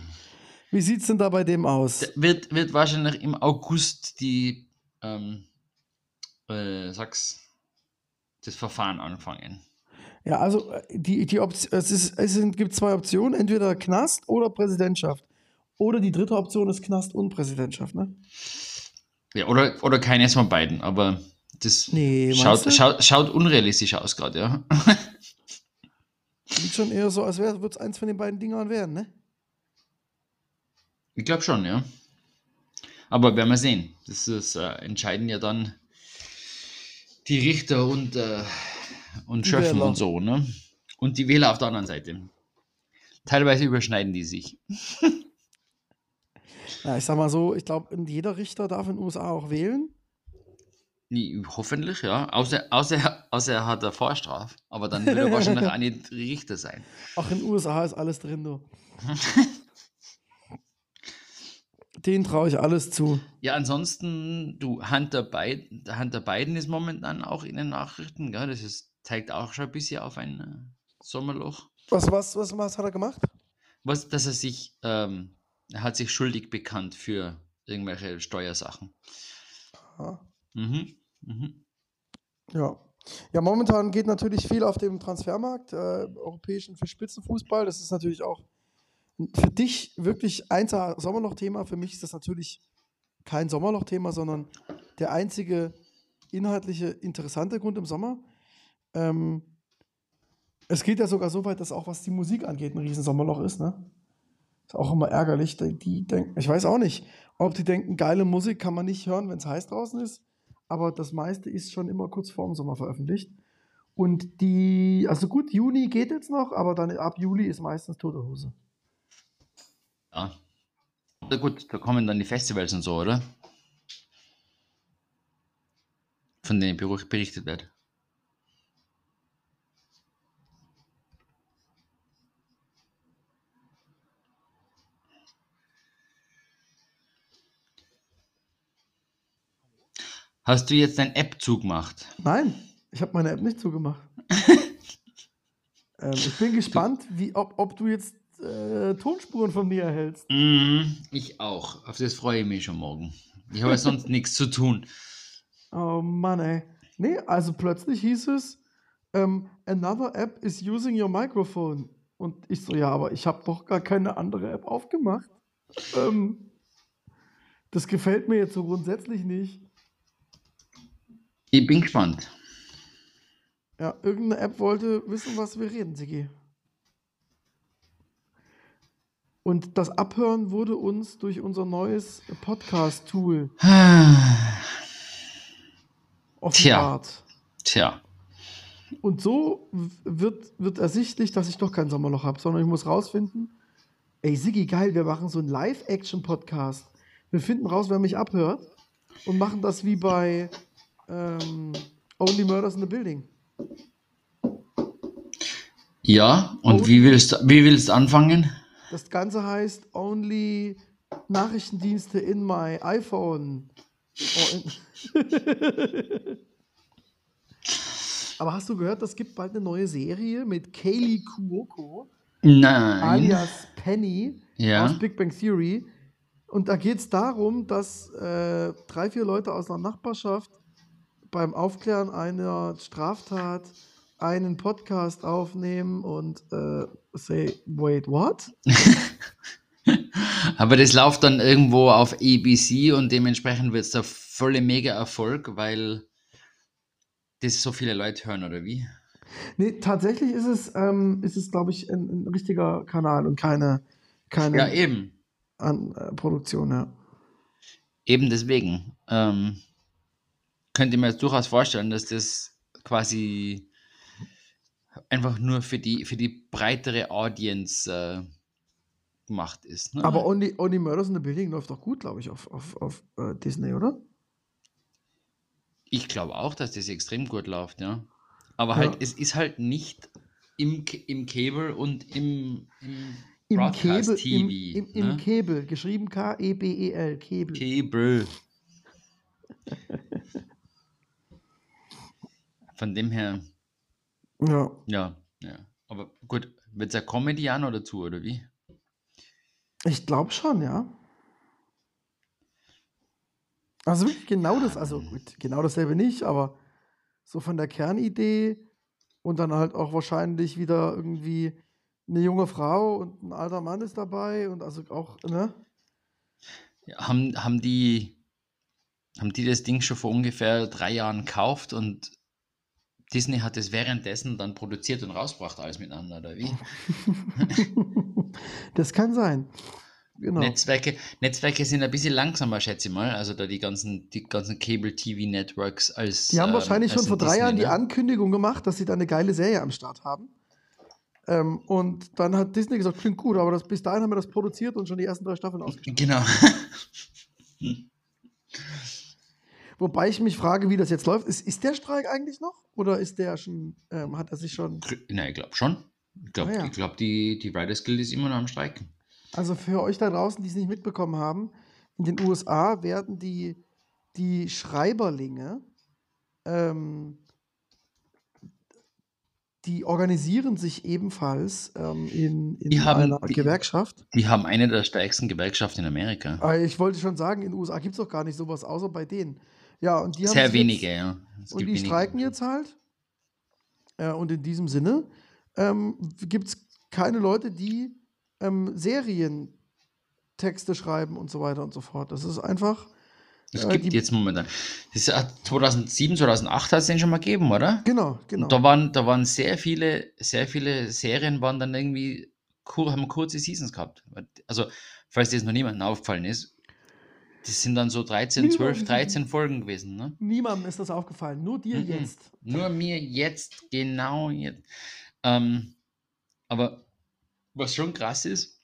Wie sieht's denn da bei dem aus? Da Wird, wird wahrscheinlich im August die, ähm, äh, sag's, das Verfahren anfangen. Ja, also äh, die, die Option, es, ist, es sind, gibt zwei Optionen, entweder Knast oder Präsidentschaft. Oder die dritte Option ist Knast und Präsidentschaft, ne? Ja, oder, oder keines von beiden, aber das Nee, schaut, schaut, schaut unrealistisch aus gerade, ja. (laughs) Sieht schon eher so, als würde es eins von den beiden Dingern werden, ne? Ich glaube schon, ja. Aber werden wir sehen. Das ist, äh, entscheiden ja dann die Richter und, äh, und Schöffen und so, ne? Und die Wähler auf der anderen Seite. Teilweise überschneiden die sich. (laughs) Ja, ich sag mal so, ich glaube, jeder Richter darf in den USA auch wählen. Nee, hoffentlich, ja. Außer, außer, außer er hat eine Vorstraf. Aber dann wird er wahrscheinlich (laughs) auch nicht Richter sein. Ach, in den USA ist alles drin, du. (laughs) Den traue ich alles zu. Ja, ansonsten, du, Hunter Biden, Hunter Biden ist momentan auch in den Nachrichten, gell? Das ist, zeigt auch schon ein bisschen auf ein äh, Sommerloch. Was, was, was, was hat er gemacht? Was, dass er sich, ähm, er hat sich schuldig bekannt für irgendwelche Steuersachen. Aha. Mhm. Mhm. Ja. Ja, momentan geht natürlich viel auf dem Transfermarkt, äh, europäischen für Spitzenfußball. Das ist natürlich auch für dich wirklich ein Sommerloch-Thema. Für mich ist das natürlich kein Sommerloch-Thema, sondern der einzige inhaltliche interessante Grund im Sommer. Ähm, es geht ja sogar so weit, dass auch was die Musik angeht, ein Riesensommerloch ist, ne? Ist auch immer ärgerlich. Die denken, ich weiß auch nicht, ob die denken, geile Musik kann man nicht hören, wenn es heiß draußen ist. Aber das meiste ist schon immer kurz vor dem Sommer veröffentlicht. Und die, also gut, Juni geht jetzt noch, aber dann ab Juli ist meistens tote Hose. Ja. Na gut, da kommen dann die Festivals und so, oder? Von denen berichtet wird. Hast du jetzt deine App zugemacht? Nein, ich habe meine App nicht zugemacht. (laughs) ähm, ich bin gespannt, wie, ob, ob du jetzt äh, Tonspuren von mir erhältst. Mm, ich auch. Auf das freue ich mich schon morgen. Ich habe sonst (laughs) nichts zu tun. Oh Mann, ey. Nee, also plötzlich hieß es, ähm, another app is using your microphone. Und ich so, ja, aber ich habe doch gar keine andere App aufgemacht. Ähm, das gefällt mir jetzt so grundsätzlich nicht. Ich bin gespannt. Ja, irgendeine App wollte wissen, was wir reden, Sigi. Und das Abhören wurde uns durch unser neues Podcast-Tool (sighs) offenbart. Tja. Und so wird, wird ersichtlich, dass ich doch kein Sommerloch habe, sondern ich muss rausfinden, ey Sigi, geil, wir machen so einen Live-Action-Podcast. Wir finden raus, wer mich abhört und machen das wie bei ähm, Only Murders in the Building. Ja, und Only, wie willst wie willst du anfangen? Das Ganze heißt Only Nachrichtendienste in my iPhone. Oh, in (laughs) Aber hast du gehört, es gibt bald eine neue Serie mit Kaylee Kuoko? Nein. Alias Penny ja. aus Big Bang Theory. Und da geht es darum, dass äh, drei, vier Leute aus einer Nachbarschaft beim Aufklären einer Straftat einen Podcast aufnehmen und äh, say, wait, what? (laughs) Aber das läuft dann irgendwo auf ABC und dementsprechend wird es der volle Mega-Erfolg, weil das so viele Leute hören, oder wie? Nee, tatsächlich ist es, ähm, ist es glaube ich, ein, ein, richtiger Kanal und keine, keine ja, eben. An, äh, Produktion, ja. Eben deswegen. Ähm, könnte mir jetzt durchaus vorstellen, dass das quasi einfach nur für die, für die breitere Audience äh, gemacht ist. Ne? Aber Only, Only Murders in the Building läuft doch gut, glaube ich, auf, auf, auf uh, Disney, oder? Ich glaube auch, dass das extrem gut läuft, ja. Aber halt, ja. es ist halt nicht im, im Cable und im, im, Im Broadcast Cable, TV. Im, im, ne? im Cable, geschrieben K-E-B-E-L, Cable. Cable. Von dem her. Ja. Ja, ja. Aber gut, wird es ja Comedy an oder zu, oder wie? Ich glaube schon, ja. Also wirklich genau das, also gut, genau dasselbe nicht, aber so von der Kernidee und dann halt auch wahrscheinlich wieder irgendwie eine junge Frau und ein alter Mann ist dabei und also auch, ne? Ja, haben, haben die haben die das Ding schon vor ungefähr drei Jahren gekauft und Disney hat es währenddessen dann produziert und rausgebracht, alles miteinander, oder wie? (laughs) das kann sein. Genau. Netzwerke, Netzwerke sind ein bisschen langsamer, schätze ich mal. Also da die ganzen, die ganzen Cable-TV-Networks als. Die haben ähm, wahrscheinlich schon vor drei Disney, Jahren ne? die Ankündigung gemacht, dass sie da eine geile Serie am Start haben. Ähm, und dann hat Disney gesagt, klingt gut, aber das, bis dahin haben wir das produziert und schon die ersten drei Staffeln ausgestrahlt. Genau. (laughs) Wobei ich mich frage, wie das jetzt läuft. Ist, ist der Streik eigentlich noch? Oder ist der schon, ähm, hat er sich schon. Nein, ich glaube schon. Ich glaube, ah, ja. glaub, die, die Riders Guild ist immer noch am Streiken. Also für euch da draußen, die es nicht mitbekommen haben, in den USA werden die, die Schreiberlinge, ähm, die organisieren sich ebenfalls ähm, in, in die haben, einer die, Gewerkschaft. Die haben eine der stärksten Gewerkschaften in Amerika. Aber ah, ich wollte schon sagen, in den USA gibt es doch gar nicht sowas, außer bei denen. Ja, und die Sehr wenige, jetzt, ja. Es und die wenige. streiken jetzt halt. Äh, und in diesem Sinne ähm, gibt es keine Leute, die ähm, Serientexte schreiben und so weiter und so fort. Das ist einfach. Das äh, gibt jetzt momentan. Das ja 2007, 2008 hat es den schon mal gegeben, oder? Genau, genau. Und da waren, da waren sehr viele, sehr viele Serien waren dann irgendwie, haben kurze Seasons gehabt. Also, falls das noch niemandem aufgefallen ist, das sind dann so 13, Niemand 12, ist- 13 Folgen gewesen, ne? Niemandem ist das aufgefallen, nur dir Mhm. jetzt. Nur mir jetzt, genau jetzt. Ähm, aber was schon krass ist,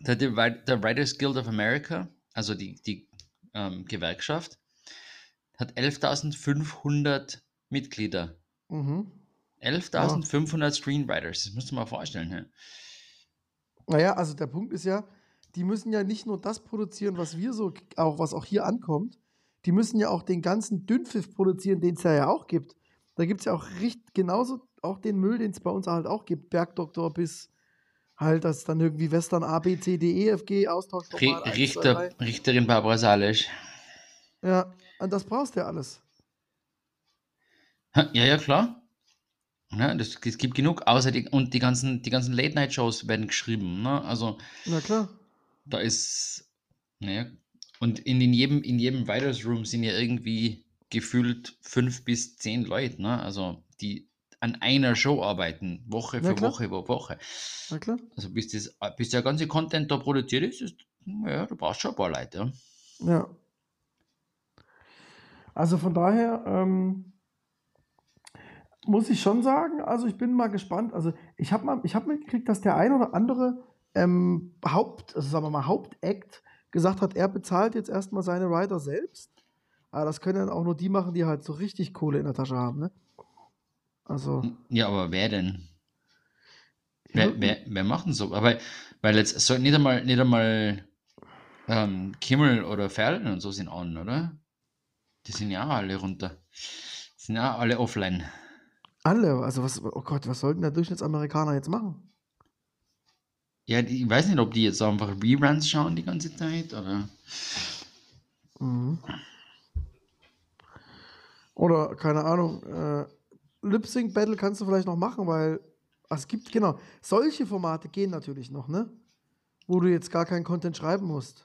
der, der Writers Guild of America, also die, die ähm, Gewerkschaft, hat 11.500 Mitglieder. Mhm. 11.500 Screenwriters, das musst du mal vorstellen. Hä? Naja, also der Punkt ist ja, die müssen ja nicht nur das produzieren, was wir so, auch was auch hier ankommt, die müssen ja auch den ganzen Dünnpfiff produzieren, den es ja, ja auch gibt. Da gibt es ja auch richt, genauso auch den Müll, den es bei uns halt auch gibt, Bergdoktor bis halt das dann irgendwie Western A, B, C, D, E, F, G, Austauschformat. Ri- 1, 2, Richter, 3. Richterin Barbara Salisch. Ja, und das brauchst du ja alles. Ja, ja, klar. Ja, das, es gibt genug, außer die, und die ganzen, die ganzen Late-Night-Shows werden geschrieben. Ne? Also Na klar. Da ist, naja, und in, in jedem, in jedem Writers Room sind ja irgendwie gefühlt fünf bis zehn Leute, ne? Also die an einer Show arbeiten, Woche für. Woche für Woche. Na klar. Also bis, das, bis der ganze Content da produziert ist, ist ja, du brauchst schon ein paar Leute. Ja. Ja. Also von daher ähm, muss ich schon sagen, also ich bin mal gespannt. Also ich habe mal, ich habe mitgekriegt, dass der ein oder andere ähm, Haupt, also sagen wir mal Hauptact gesagt hat, er bezahlt jetzt erstmal seine Writer selbst. Aber das können dann auch nur die machen, die halt so richtig Kohle in der Tasche haben, ne? Also. Ja, aber wer denn? Wer, wer, wer macht denn so? Aber weil jetzt so nicht einmal, nicht einmal ähm, Kimmel oder Ferlen und so sind an, oder? Die sind ja alle runter. Die sind ja alle offline. Alle, also was, oh Gott, was sollten der Durchschnittsamerikaner jetzt machen? Ja, ich weiß nicht, ob die jetzt einfach Reruns schauen die ganze Zeit oder. Mhm. Oder, keine Ahnung, äh, Lip Sync Battle kannst du vielleicht noch machen, weil ach, es gibt, genau, solche Formate gehen natürlich noch, ne? Wo du jetzt gar keinen Content schreiben musst.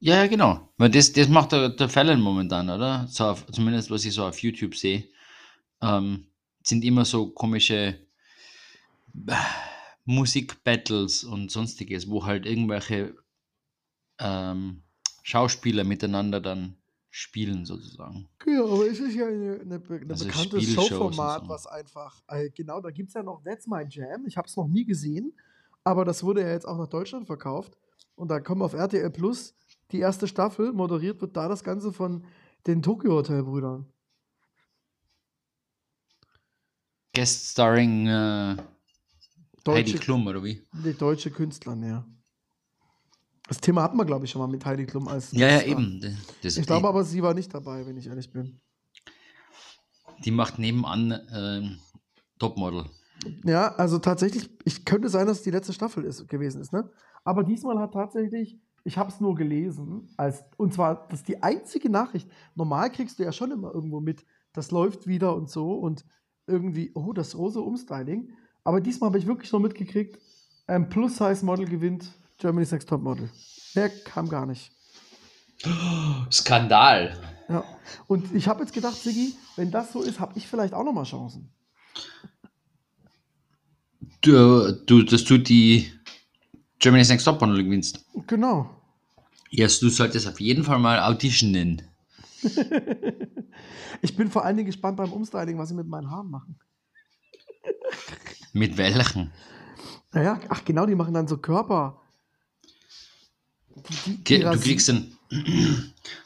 Ja, ja, genau. Weil das, das macht der, der Fallon momentan, oder? So auf, zumindest was ich so auf YouTube sehe. Ähm, sind immer so komische Musik-Battles und sonstiges, wo halt irgendwelche ähm, Schauspieler miteinander dann spielen, sozusagen. Ja, aber es ist ja eine, eine, be- ein Also bekanntes Showformat, so. was einfach, äh, genau, da gibt es ja noch That's My Jam. Ich habe es noch nie gesehen, aber das wurde ja jetzt auch nach Deutschland verkauft. Und da kommen auf RTL Plus die erste Staffel, moderiert wird da das Ganze von den Tokyo Hotel Brüdern. Guest starring äh, Heidi Deutsche, Klum, oder wie? die deutsche Künstler, ja. Das Thema hatten wir, glaube ich, schon mal mit Heidi Klum als. Ja, ja, eben. Das, Ich glaube aber, sie war nicht dabei, wenn ich ehrlich bin. die macht nebenan ähm, Topmodel. Ja, also tatsächlich, ich könnte sein, dass es die letzte Staffel ist, gewesen ist, ne? Aber diesmal hat tatsächlich, ich habe es nur gelesen, als, und zwar, das ist die einzige Nachricht. Normal kriegst du ja schon immer irgendwo mit, das läuft wieder und so und irgendwie, oh, das große Umstyling. Aber diesmal habe ich wirklich nur mitgekriegt, ein Plus-Size-Model gewinnt Germany's Next Top Model. Der kam gar nicht. Skandal. Ja. Und ich habe jetzt gedacht, Siggi, wenn das so ist, habe ich vielleicht auch nochmal Chancen. Du, du, dass du die Germany's Next Top Model gewinnst. Genau. Ja, yes, du solltest auf jeden Fall mal auditionen. (laughs) Ich bin vor allen Dingen gespannt beim Umstyling, was sie mit meinen Haaren machen. (laughs) Mit welchen? Naja, ach genau, die machen dann so Körper. Die, die, die (clears throat) Du kriegst ein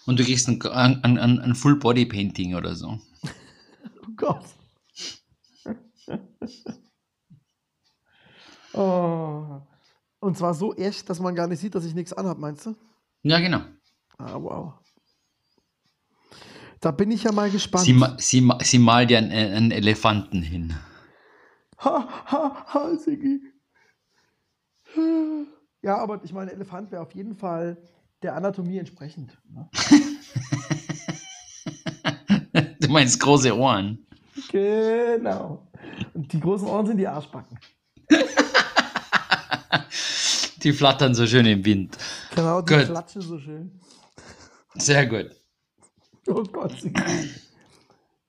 und du kriegst ein, ein, ein, ein Full Body Painting oder so. (laughs) Oh Gott. (laughs) oh. Und zwar so echt, dass man gar nicht sieht, dass ich nichts anhab, meinst du? Ja, genau. Ah, wow. Da bin ich ja mal gespannt. Sie, sie, sie malt dir einen, einen Elefanten hin. Ha, ha, ha, Siggi. Ja, aber ich meine, Elefant wäre auf jeden Fall der Anatomie entsprechend. Ne? (laughs) Du meinst große Ohren. Genau. Und die großen Ohren sind die Arschbacken. (laughs) Die flattern so schön im Wind. Genau, die Gut. klatschen so schön. Sehr gut. Oh Gott. sie-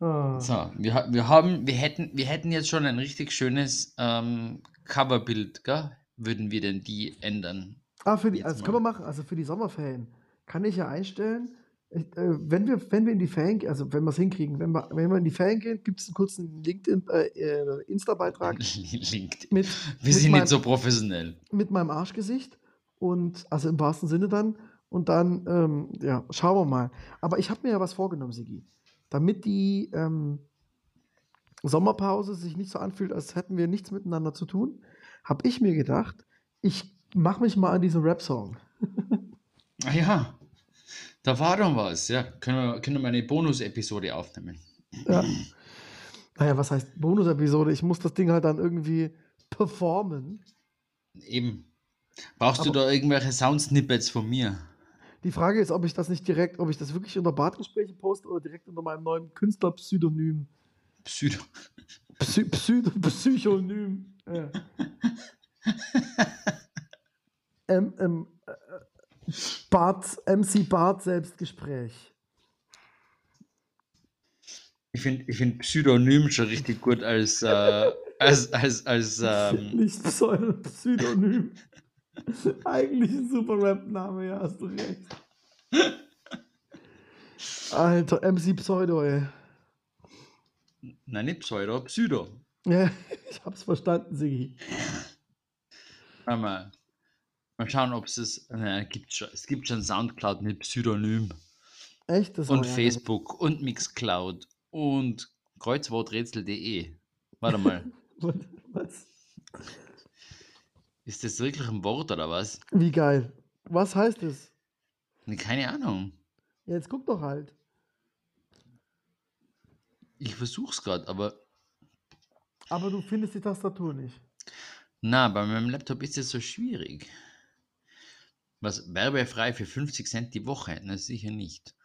Ah. So, wir, wir haben, wir hätten, wir hätten jetzt schon ein richtig schönes ähm, Coverbild, gell? Würden wir denn die ändern? Ah, für die, also können wir machen, also für die Sommerferien kann ich ja einstellen, ich, äh, wenn, wir, wenn wir in die Ferien, also wenn wir es hinkriegen, wenn wir, wenn wir in die Ferien gehen, gibt es einen kurzen LinkedIn, äh, äh, Insta-Beitrag (laughs) LinkedIn. mit, Wir mit, sind mein, nicht so professionell. mit meinem Arschgesicht und, also im wahrsten Sinne dann, und dann, ähm, ja, schauen wir mal. Aber ich habe mir ja was vorgenommen, Sigi, damit die ähm, Sommerpause sich nicht so anfühlt, als hätten wir nichts miteinander zu tun, habe ich mir gedacht, ich mache mich mal an diesen Rap-Song. (laughs) Ah ja, da war doch was. Ja, können wir, können wir eine Bonus-Episode aufnehmen. Ja. (clears throat) Naja, was heißt Bonus-Episode? Ich muss das Ding halt dann irgendwie performen. Eben. Brauchst du Aber- da irgendwelche Soundsnippets von mir? Die Frage ist, ob ich das nicht direkt, ob ich das wirklich unter Badgespräche poste oder direkt unter meinem neuen Künstlerpseudonym. Pseudo. Psy Psy Psychonym. Ja. (laughs) M M äh, Bart, MC Bart Selbstgespräch. Ich finde ich find Pseudonym schon richtig gut als, äh, als, als, als (laughs) ähm, Nicht Pseudo Pseudonym. Eigentlich ein super Rap-Name, ja, hast du recht. Alter, MC Pseudo, ey. nein, nicht Pseudo, Pseudo. Ja, (laughs) ich hab's verstanden, Sigi. (laughs) Warte Mal, mal schauen, ob es es. Naja, gibt schon, es gibt schon Soundcloud mit Pseudonym. Echt? Das Und Facebook und Mixcloud und kreuzworträtsel.de. Warte mal, (laughs) Was? Ist das wirklich ein Wort oder was? Wie geil. Was heißt es? Nee, Keine Ahnung. Ja, jetzt guck doch halt. Ich versuch's gerade, aber Aber du findest die Tastatur nicht. na, bei meinem Laptop ist es so schwierig. Was werbefrei für 50 Cent die Woche? Na sicher nicht.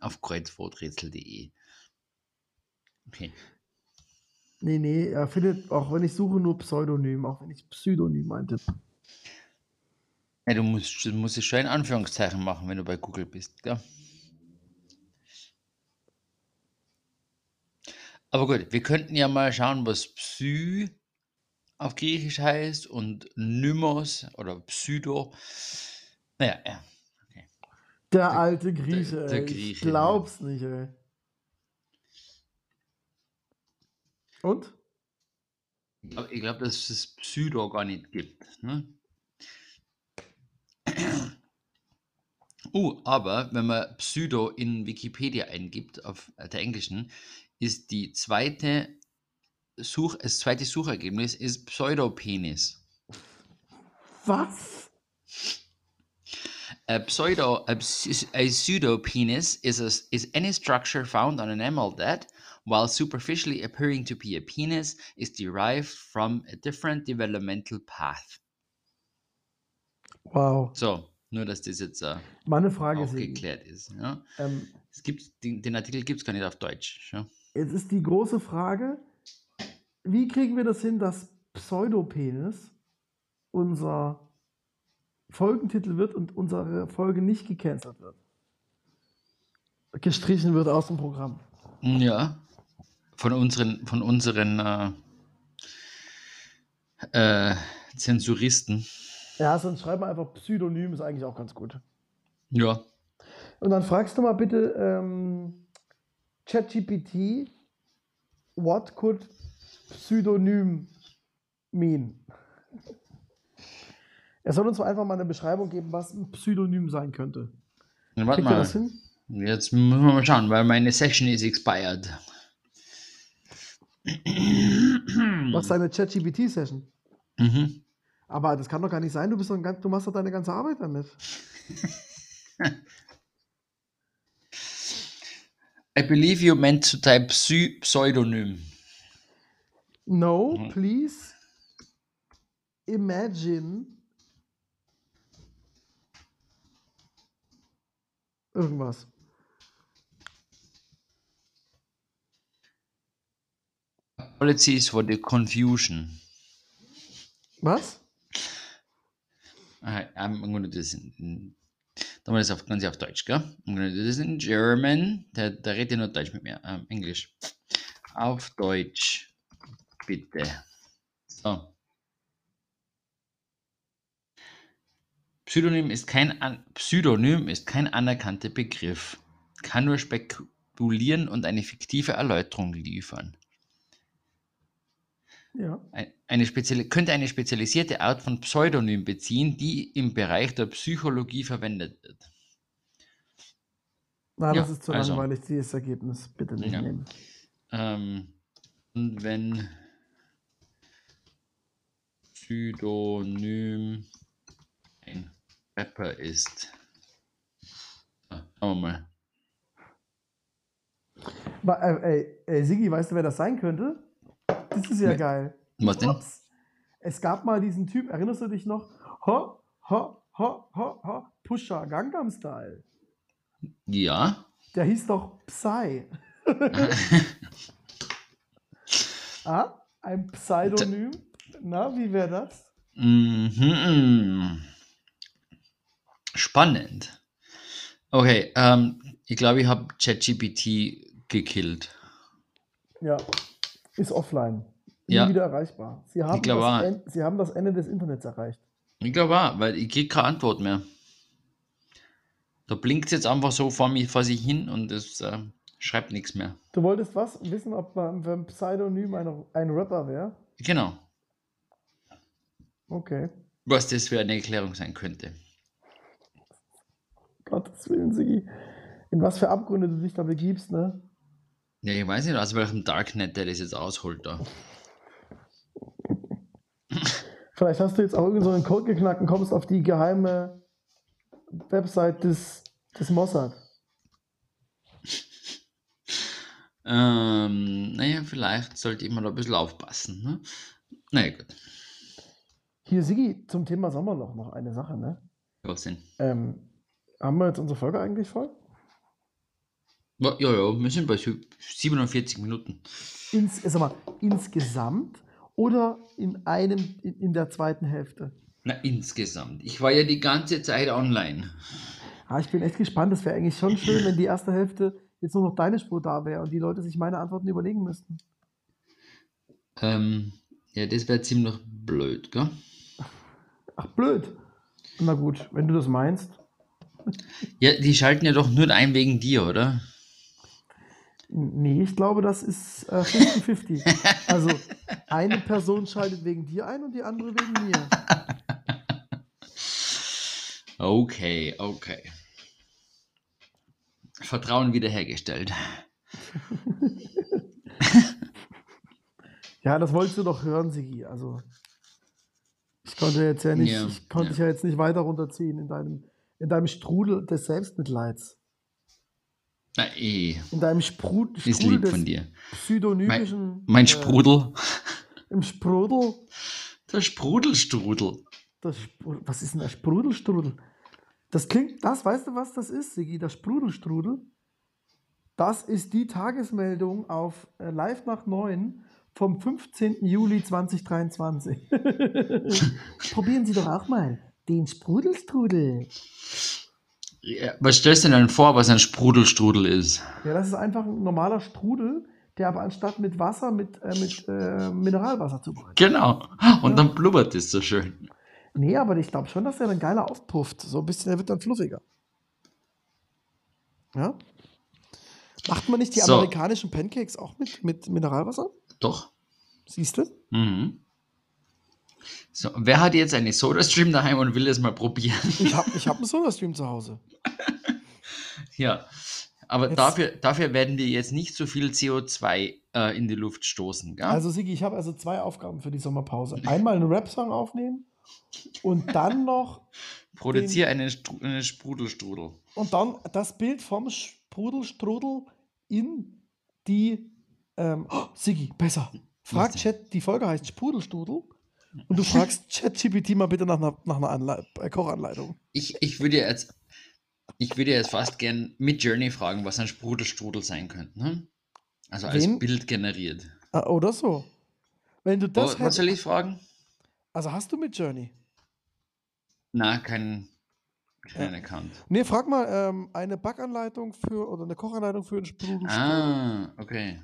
Auf kreuzworträtsel.de. Okay. Nee, nee, er findet, auch wenn ich suche, nur Pseudonym, auch wenn ich Pseudonym meinte. Ja, du musst, du musst es schon in Anführungszeichen machen, wenn du bei Google bist, gell? Aber gut, wir könnten ja mal schauen, was Psy auf Griechisch heißt und Nymos oder Pseudo. Naja, ja. Der alte Grieche, der ey. Ich Grieche, ja. glaub's nicht, ey. Und? Aber ich glaube, dass es Pseudo gar nicht gibt. Ne? Uh, aber wenn man Pseudo in Wikipedia eingibt, auf der englischen, ist die zweite Such, das zweite Suchergebnis ist Pseudopenis. Was? A pseudo a, a pseudopenis is a, is any structure found on an animal that, while superficially appearing to be a penis, is derived from a different developmental path. Wow. So, nur dass das jetzt äh, Meine Frage ist, Sigi, aufgeklärt ist. Ja? ähm, Es gibt, den, den Artikel gibt es gar nicht auf Deutsch. Ja? jetzt ist die große Frage, wie kriegen wir das hin, dass Pseudopenis unser Folgentitel wird und unsere Folge nicht gecancelt wird? Gestrichen wird aus dem Programm. ja. Von unseren, von unseren äh, äh, Zensuristen. Ja, sonst schreiben wir einfach Pseudonym, ist eigentlich auch ganz gut. Ja. Und dann fragst du mal bitte ähm, ChatGPT, what could Pseudonym mean? Er soll uns mal einfach mal eine Beschreibung geben, was ein Pseudonym sein könnte. Dann warte Kriegt mal. das hin? Jetzt müssen wir mal schauen, weil meine Session ist expired. Was seine ChatGPT-Session? Mhm. Aber das kann doch gar nicht sein, du, bist doch ein, du machst doch deine ganze Arbeit damit. (laughs) I believe you meant to type Psy Pseudonym. No, Mhm. please imagine irgendwas. Apologies for the confusion. Was? I, I'm gonna do this in, dann war das auf, ganz auf Deutsch, gell? I'm gonna do this in German. Der, der redet ja nur Deutsch mit mir. Ähm, Englisch. Auf Deutsch. Bitte. So. Pseudonym ist kein an Pseudonym ist kein anerkannter Begriff. Kann nur spekulieren und eine fiktive Erläuterung liefern. Ja. Ein- Eine spezielle, könnte eine spezialisierte Art von Pseudonym beziehen, die im Bereich der Psychologie verwendet wird. Ja, das ist zu also. langweilig, dieses Ergebnis. Bitte nicht Ja. nehmen. Ähm, und wenn Pseudonym ein Rapper ist. Ah, Schauen wir mal. Wa- äh, ey, ey, Sigi, weißt du, wer das sein könnte? Das ist ja Nee. geil. Was denn? Ups. Es gab mal diesen Typ, erinnerst du dich noch? Ho, ho, ho, ho, ho, Pusha Gangnam Style. Ja. Der hieß doch Psy. (laughs) ah, ein Pseudonym. Na, wie wäre das? Mhm. Spannend. Okay, ähm, ich glaube, ich habe ChatGPT gekillt. Ja, ist offline. Nie Ja. wieder erreichbar. Sie haben, das. En- Sie haben das Ende des Internets erreicht. Ich glaube auch, weil ich kriege keine Antwort mehr. Da blinkt es jetzt einfach so vor, mich, vor sich hin und es äh, schreibt nichts mehr. Du wolltest was? Wissen, ob man, wenn Pseudonym ein, ein Rapper wäre? Genau. Okay. Was das für eine Erklärung sein könnte. Gottes Willen, Sigi. In was für Abgründe du dich da begibst, ne? Ja, ich weiß nicht, aus welchem Darknet der das jetzt ausholt da. Vielleicht hast du jetzt auch irgendeinen so einen Code geknackt und kommst auf die geheime Website des, des Mossad. Ähm, naja, vielleicht sollte ich mal da ein bisschen aufpassen. Ne? Naja, gut. Hier, Sigi, zum Thema Sommerloch noch eine Sache, ne? Was denn? Ähm, haben wir jetzt unsere Folge eigentlich voll? Ja, ja, ja, wir sind bei sü- 47 Minuten. Ins, sag mal, insgesamt oder in einem, in, der zweiten Hälfte? Na, insgesamt. Ich war ja die ganze Zeit online. Ah, ich bin echt gespannt. Es wäre eigentlich schon schön, wenn die erste Hälfte jetzt nur noch deine Spur da wäre und die Leute sich meine Antworten überlegen müssten. Ähm, ja, das wäre ziemlich blöd, gell? Ach, blöd. Na gut, wenn du das meinst. Ja, die schalten ja doch nur ein wegen dir, oder? Nee, ich glaube, das ist äh, 50-50. (laughs) also, eine Person schaltet wegen dir ein und die andere wegen mir. Okay, okay. Vertrauen wiederhergestellt. (laughs) Ja, das wolltest du doch hören, Sigi. Also, ich konnte jetzt ja nicht, Ja, ich konnte ja. dich ja jetzt nicht weiter runterziehen in deinem, in deinem Strudel des Selbstmitleids. Na eh, In deinem Spru ist Strudel lieb von dir. pseudonymischen. Mein äh, Sprudel. Im Sprudel. Der Sprudelstrudel. Das was ist denn der Sprudelstrudel? Das klingt, das, weißt du, was das ist, Sigi? Der Sprudelstrudel. Das ist die Tagesmeldung auf äh, Live nach 9 vom 15. Juli 2023. (laughs) Probieren Sie doch auch mal den Sprudelstrudel. Ja, was stellst du denn vor, was ein Sprudelstrudel ist? Ja, das ist einfach ein normaler Strudel, der aber anstatt mit Wasser mit, äh, mit äh, Mineralwasser zubereitet. Genau. Und dann blubbert es so schön. Nee, aber ich glaube schon, dass der dann geiler aufpufft. So ein bisschen, der wird dann fluffiger. Ja? Macht man nicht die So. amerikanischen Pancakes auch mit, mit Mineralwasser? Doch. Siehst du? Mhm. So, wer hat jetzt eine Soda-Stream daheim und will das mal probieren? Ich habe ich hab einen (laughs) Soda-Stream zu Hause. ja. Aber Jetzt- dafür, dafür werden wir jetzt nicht so viel CO2 äh, in die Luft stoßen, gell? Also, Sigi, ich habe also zwei Aufgaben für die Sommerpause. Einmal einen Rap-Song aufnehmen und dann noch (laughs) Produziere einen, einen Sprudelstrudel. Und dann das Bild vom Sprudelstrudel in die. Ähm, oh, (gasps) Sigi, besser. Frag? Chat, die Folge heißt Sprudelstrudel. Und du fragst ChatGPT mal bitte nach einer, nach einer Anlei äh, Kochanleitung. Ich, ich würde jetzt, ich würde jetzt fast gern mit Journey fragen, was ein Sprudelstrudel sein könnte. Ne? Also als Wen? Bild generiert. Ah, oder so. Wenn du das Oh, was soll ich fragen? Also hast du mit Journey? Na, kein, kein Account. Nee, frag mal, ähm, eine Backanleitung für oder eine Kochanleitung für einen Sprudelstrudel. Ah, okay.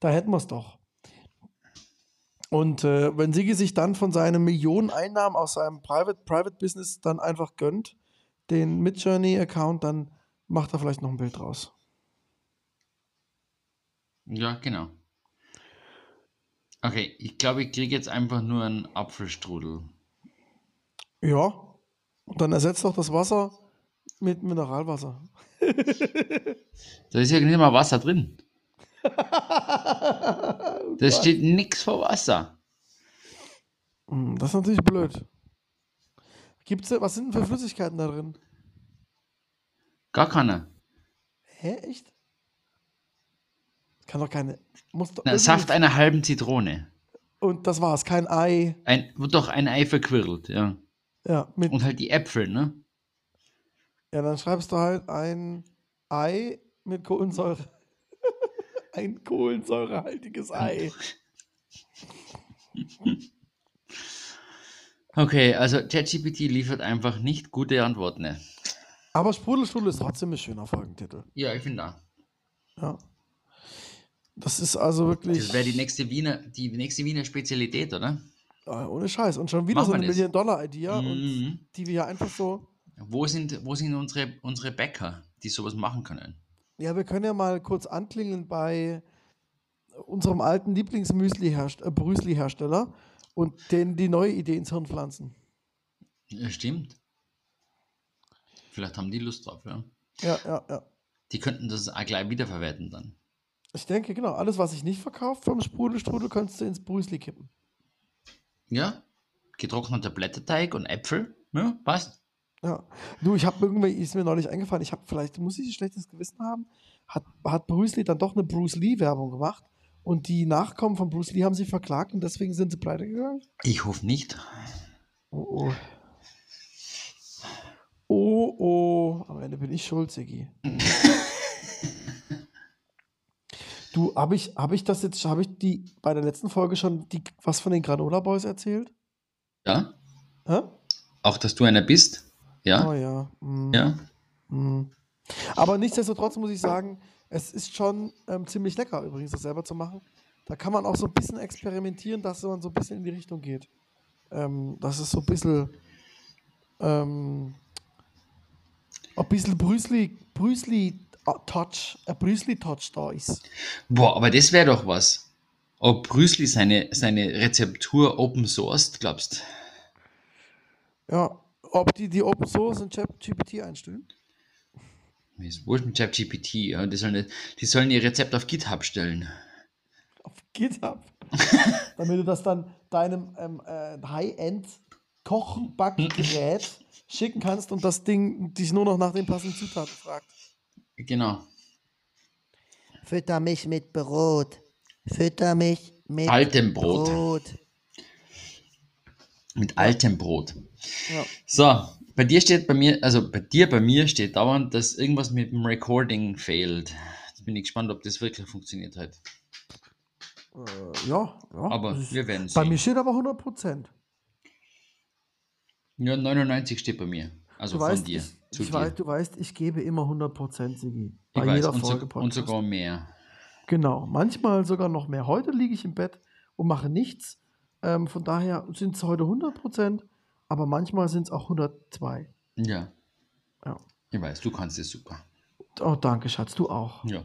Da hätten wir es doch. Und äh, wenn Sigi sich dann von seinen Millionen Einnahmen aus seinem Private, Private Business dann einfach gönnt, den Midjourney-Account, dann macht er vielleicht noch ein Bild draus. Ja, genau. Okay, ich glaube, ich kriege jetzt einfach nur einen Apfelstrudel. Ja. Und dann ersetzt doch das Wasser mit Mineralwasser. Da ist ja nicht mal Wasser drin. (laughs) Da steht nichts vor Wasser. Hm, Das ist natürlich blöd. Gibt's, was sind denn für Flüssigkeiten da drin? Gar keiner. Hä, echt? Kann doch keine. Muss doch Na, Saft einer halben Zitrone. Und das war's, kein Ei. Ein, wird doch ein Ei verquirlt, ja. Ja, mit, Und halt die Äpfel, ne? ja, dann schreibst du halt ein Ei mit Kohlensäure. Ein kohlensäurehaltiges Ei. Okay, also ChatGPT liefert einfach nicht gute Antworten. Ne? Aber Sprudelstrudel ist trotzdem ein schöner Folgentitel. Ja, ich finde da. Ja. Das ist also wirklich. Das wäre die nächste Wiener, die nächste Wiener Spezialität, oder? äh, ohne Scheiß. Und schon wieder Machen so wir eine. Million-Dollar-Idee, und Mhm. die wir ja einfach so. Wo sind, wo sind unsere, unsere Bäcker, die sowas machen können? Ja, wir können ja mal kurz anklingeln bei unserem alten Lieblingsmüsli-Hersteller und denen die neue Idee ins Hirn pflanzen. Ja, stimmt. Vielleicht haben die Lust drauf, ja. Ja, ja, ja. Die könnten das auch gleich wiederverwerten dann. Ich denke, genau, alles, was ich nicht verkauft vom Sprudelstrudel, könntest du ins Brüsli kippen. Ja? Getrockneter Blätterteig und Äpfel. Ja, passt. Ja. Du, ich habe irgendwie, ist mir neulich eingefallen, ich habe, vielleicht muss ich ein schlechtes Gewissen haben, hat, hat Bruce Lee dann doch eine Bruce Lee-Werbung gemacht und die Nachkommen von Bruce Lee haben sie verklagt und deswegen sind sie pleite gegangen? Ich hoffe nicht. Oh, oh. Oh, oh. Am Ende bin ich schuld, Sigi. (laughs) du, habe ich, hab ich das jetzt, habe ich die bei der letzten Folge schon die, was von den Granola Boys erzählt? Ja? Hä? Auch, dass du einer bist? Ja? Oh ja. mm, Ja? mm. Aber nichtsdestotrotz muss ich sagen, es ist schon ähm, ziemlich lecker, übrigens, das selber zu machen. Da kann man auch so ein bisschen experimentieren, dass man so ein bisschen in die Richtung geht. Ähm, das ist so ein bisschen. Ähm, ein bisschen Brüsli, Brüsli äh, Touch, ein Brüsli Touch da ist. Boah, aber das wäre doch was. Ob Brüsli seine, seine Rezeptur open sourced, glaubst Ja, ob die die Open Source und ChatGPT einstellen? Mir ist wurscht mit ChatGPT. Ja, die, sollen, die sollen ihr Rezept auf GitHub stellen. Auf GitHub. (laughs) Damit du das dann deinem ähm, äh, High-End Kochbackgerät schicken kannst und das Ding dich nur noch nach den passenden Zutaten fragt. Genau. Fütter mich mit Brot. Fütter mich mit Altem Brot. Brot. Mit altem Brot. Ja. So, bei dir steht bei mir, also bei dir, bei mir steht dauernd, dass irgendwas mit dem Recording fehlt. Jetzt bin ich gespannt, ob das wirklich funktioniert hat. Äh, ja, ja. Aber ist- wir werden Bei mir sehen. steht aber 100 Prozent. Ja, 99 steht bei mir. Also Du von weißt, dir. ich, zu ich dir. weiß, du weißt, ich gebe immer 100 Prozent, Sigi. Bei ich weiß, jeder und, Folge so, und sogar mehr. Genau, manchmal sogar noch mehr. Heute liege ich im Bett und mache nichts. Ähm, von daher sind es heute 100%, aber manchmal sind es auch 102. Ja. Ja. Ich weiß, du kannst es super. Oh, danke, Schatz, du auch. Ja.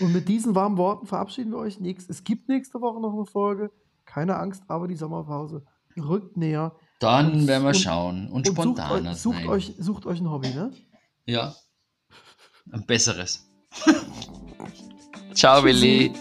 Und mit diesen warmen Worten verabschieden wir euch. Nächst, es gibt nächste Woche noch eine Folge. Keine Angst, aber die Sommerpause rückt näher. Dann Und- werden wir und- schauen und, Und sucht, euch, sucht, sein. euch, sucht euch ein Hobby, ne? Ja. (laughs) Ein besseres. (laughs) Ciao. Willi.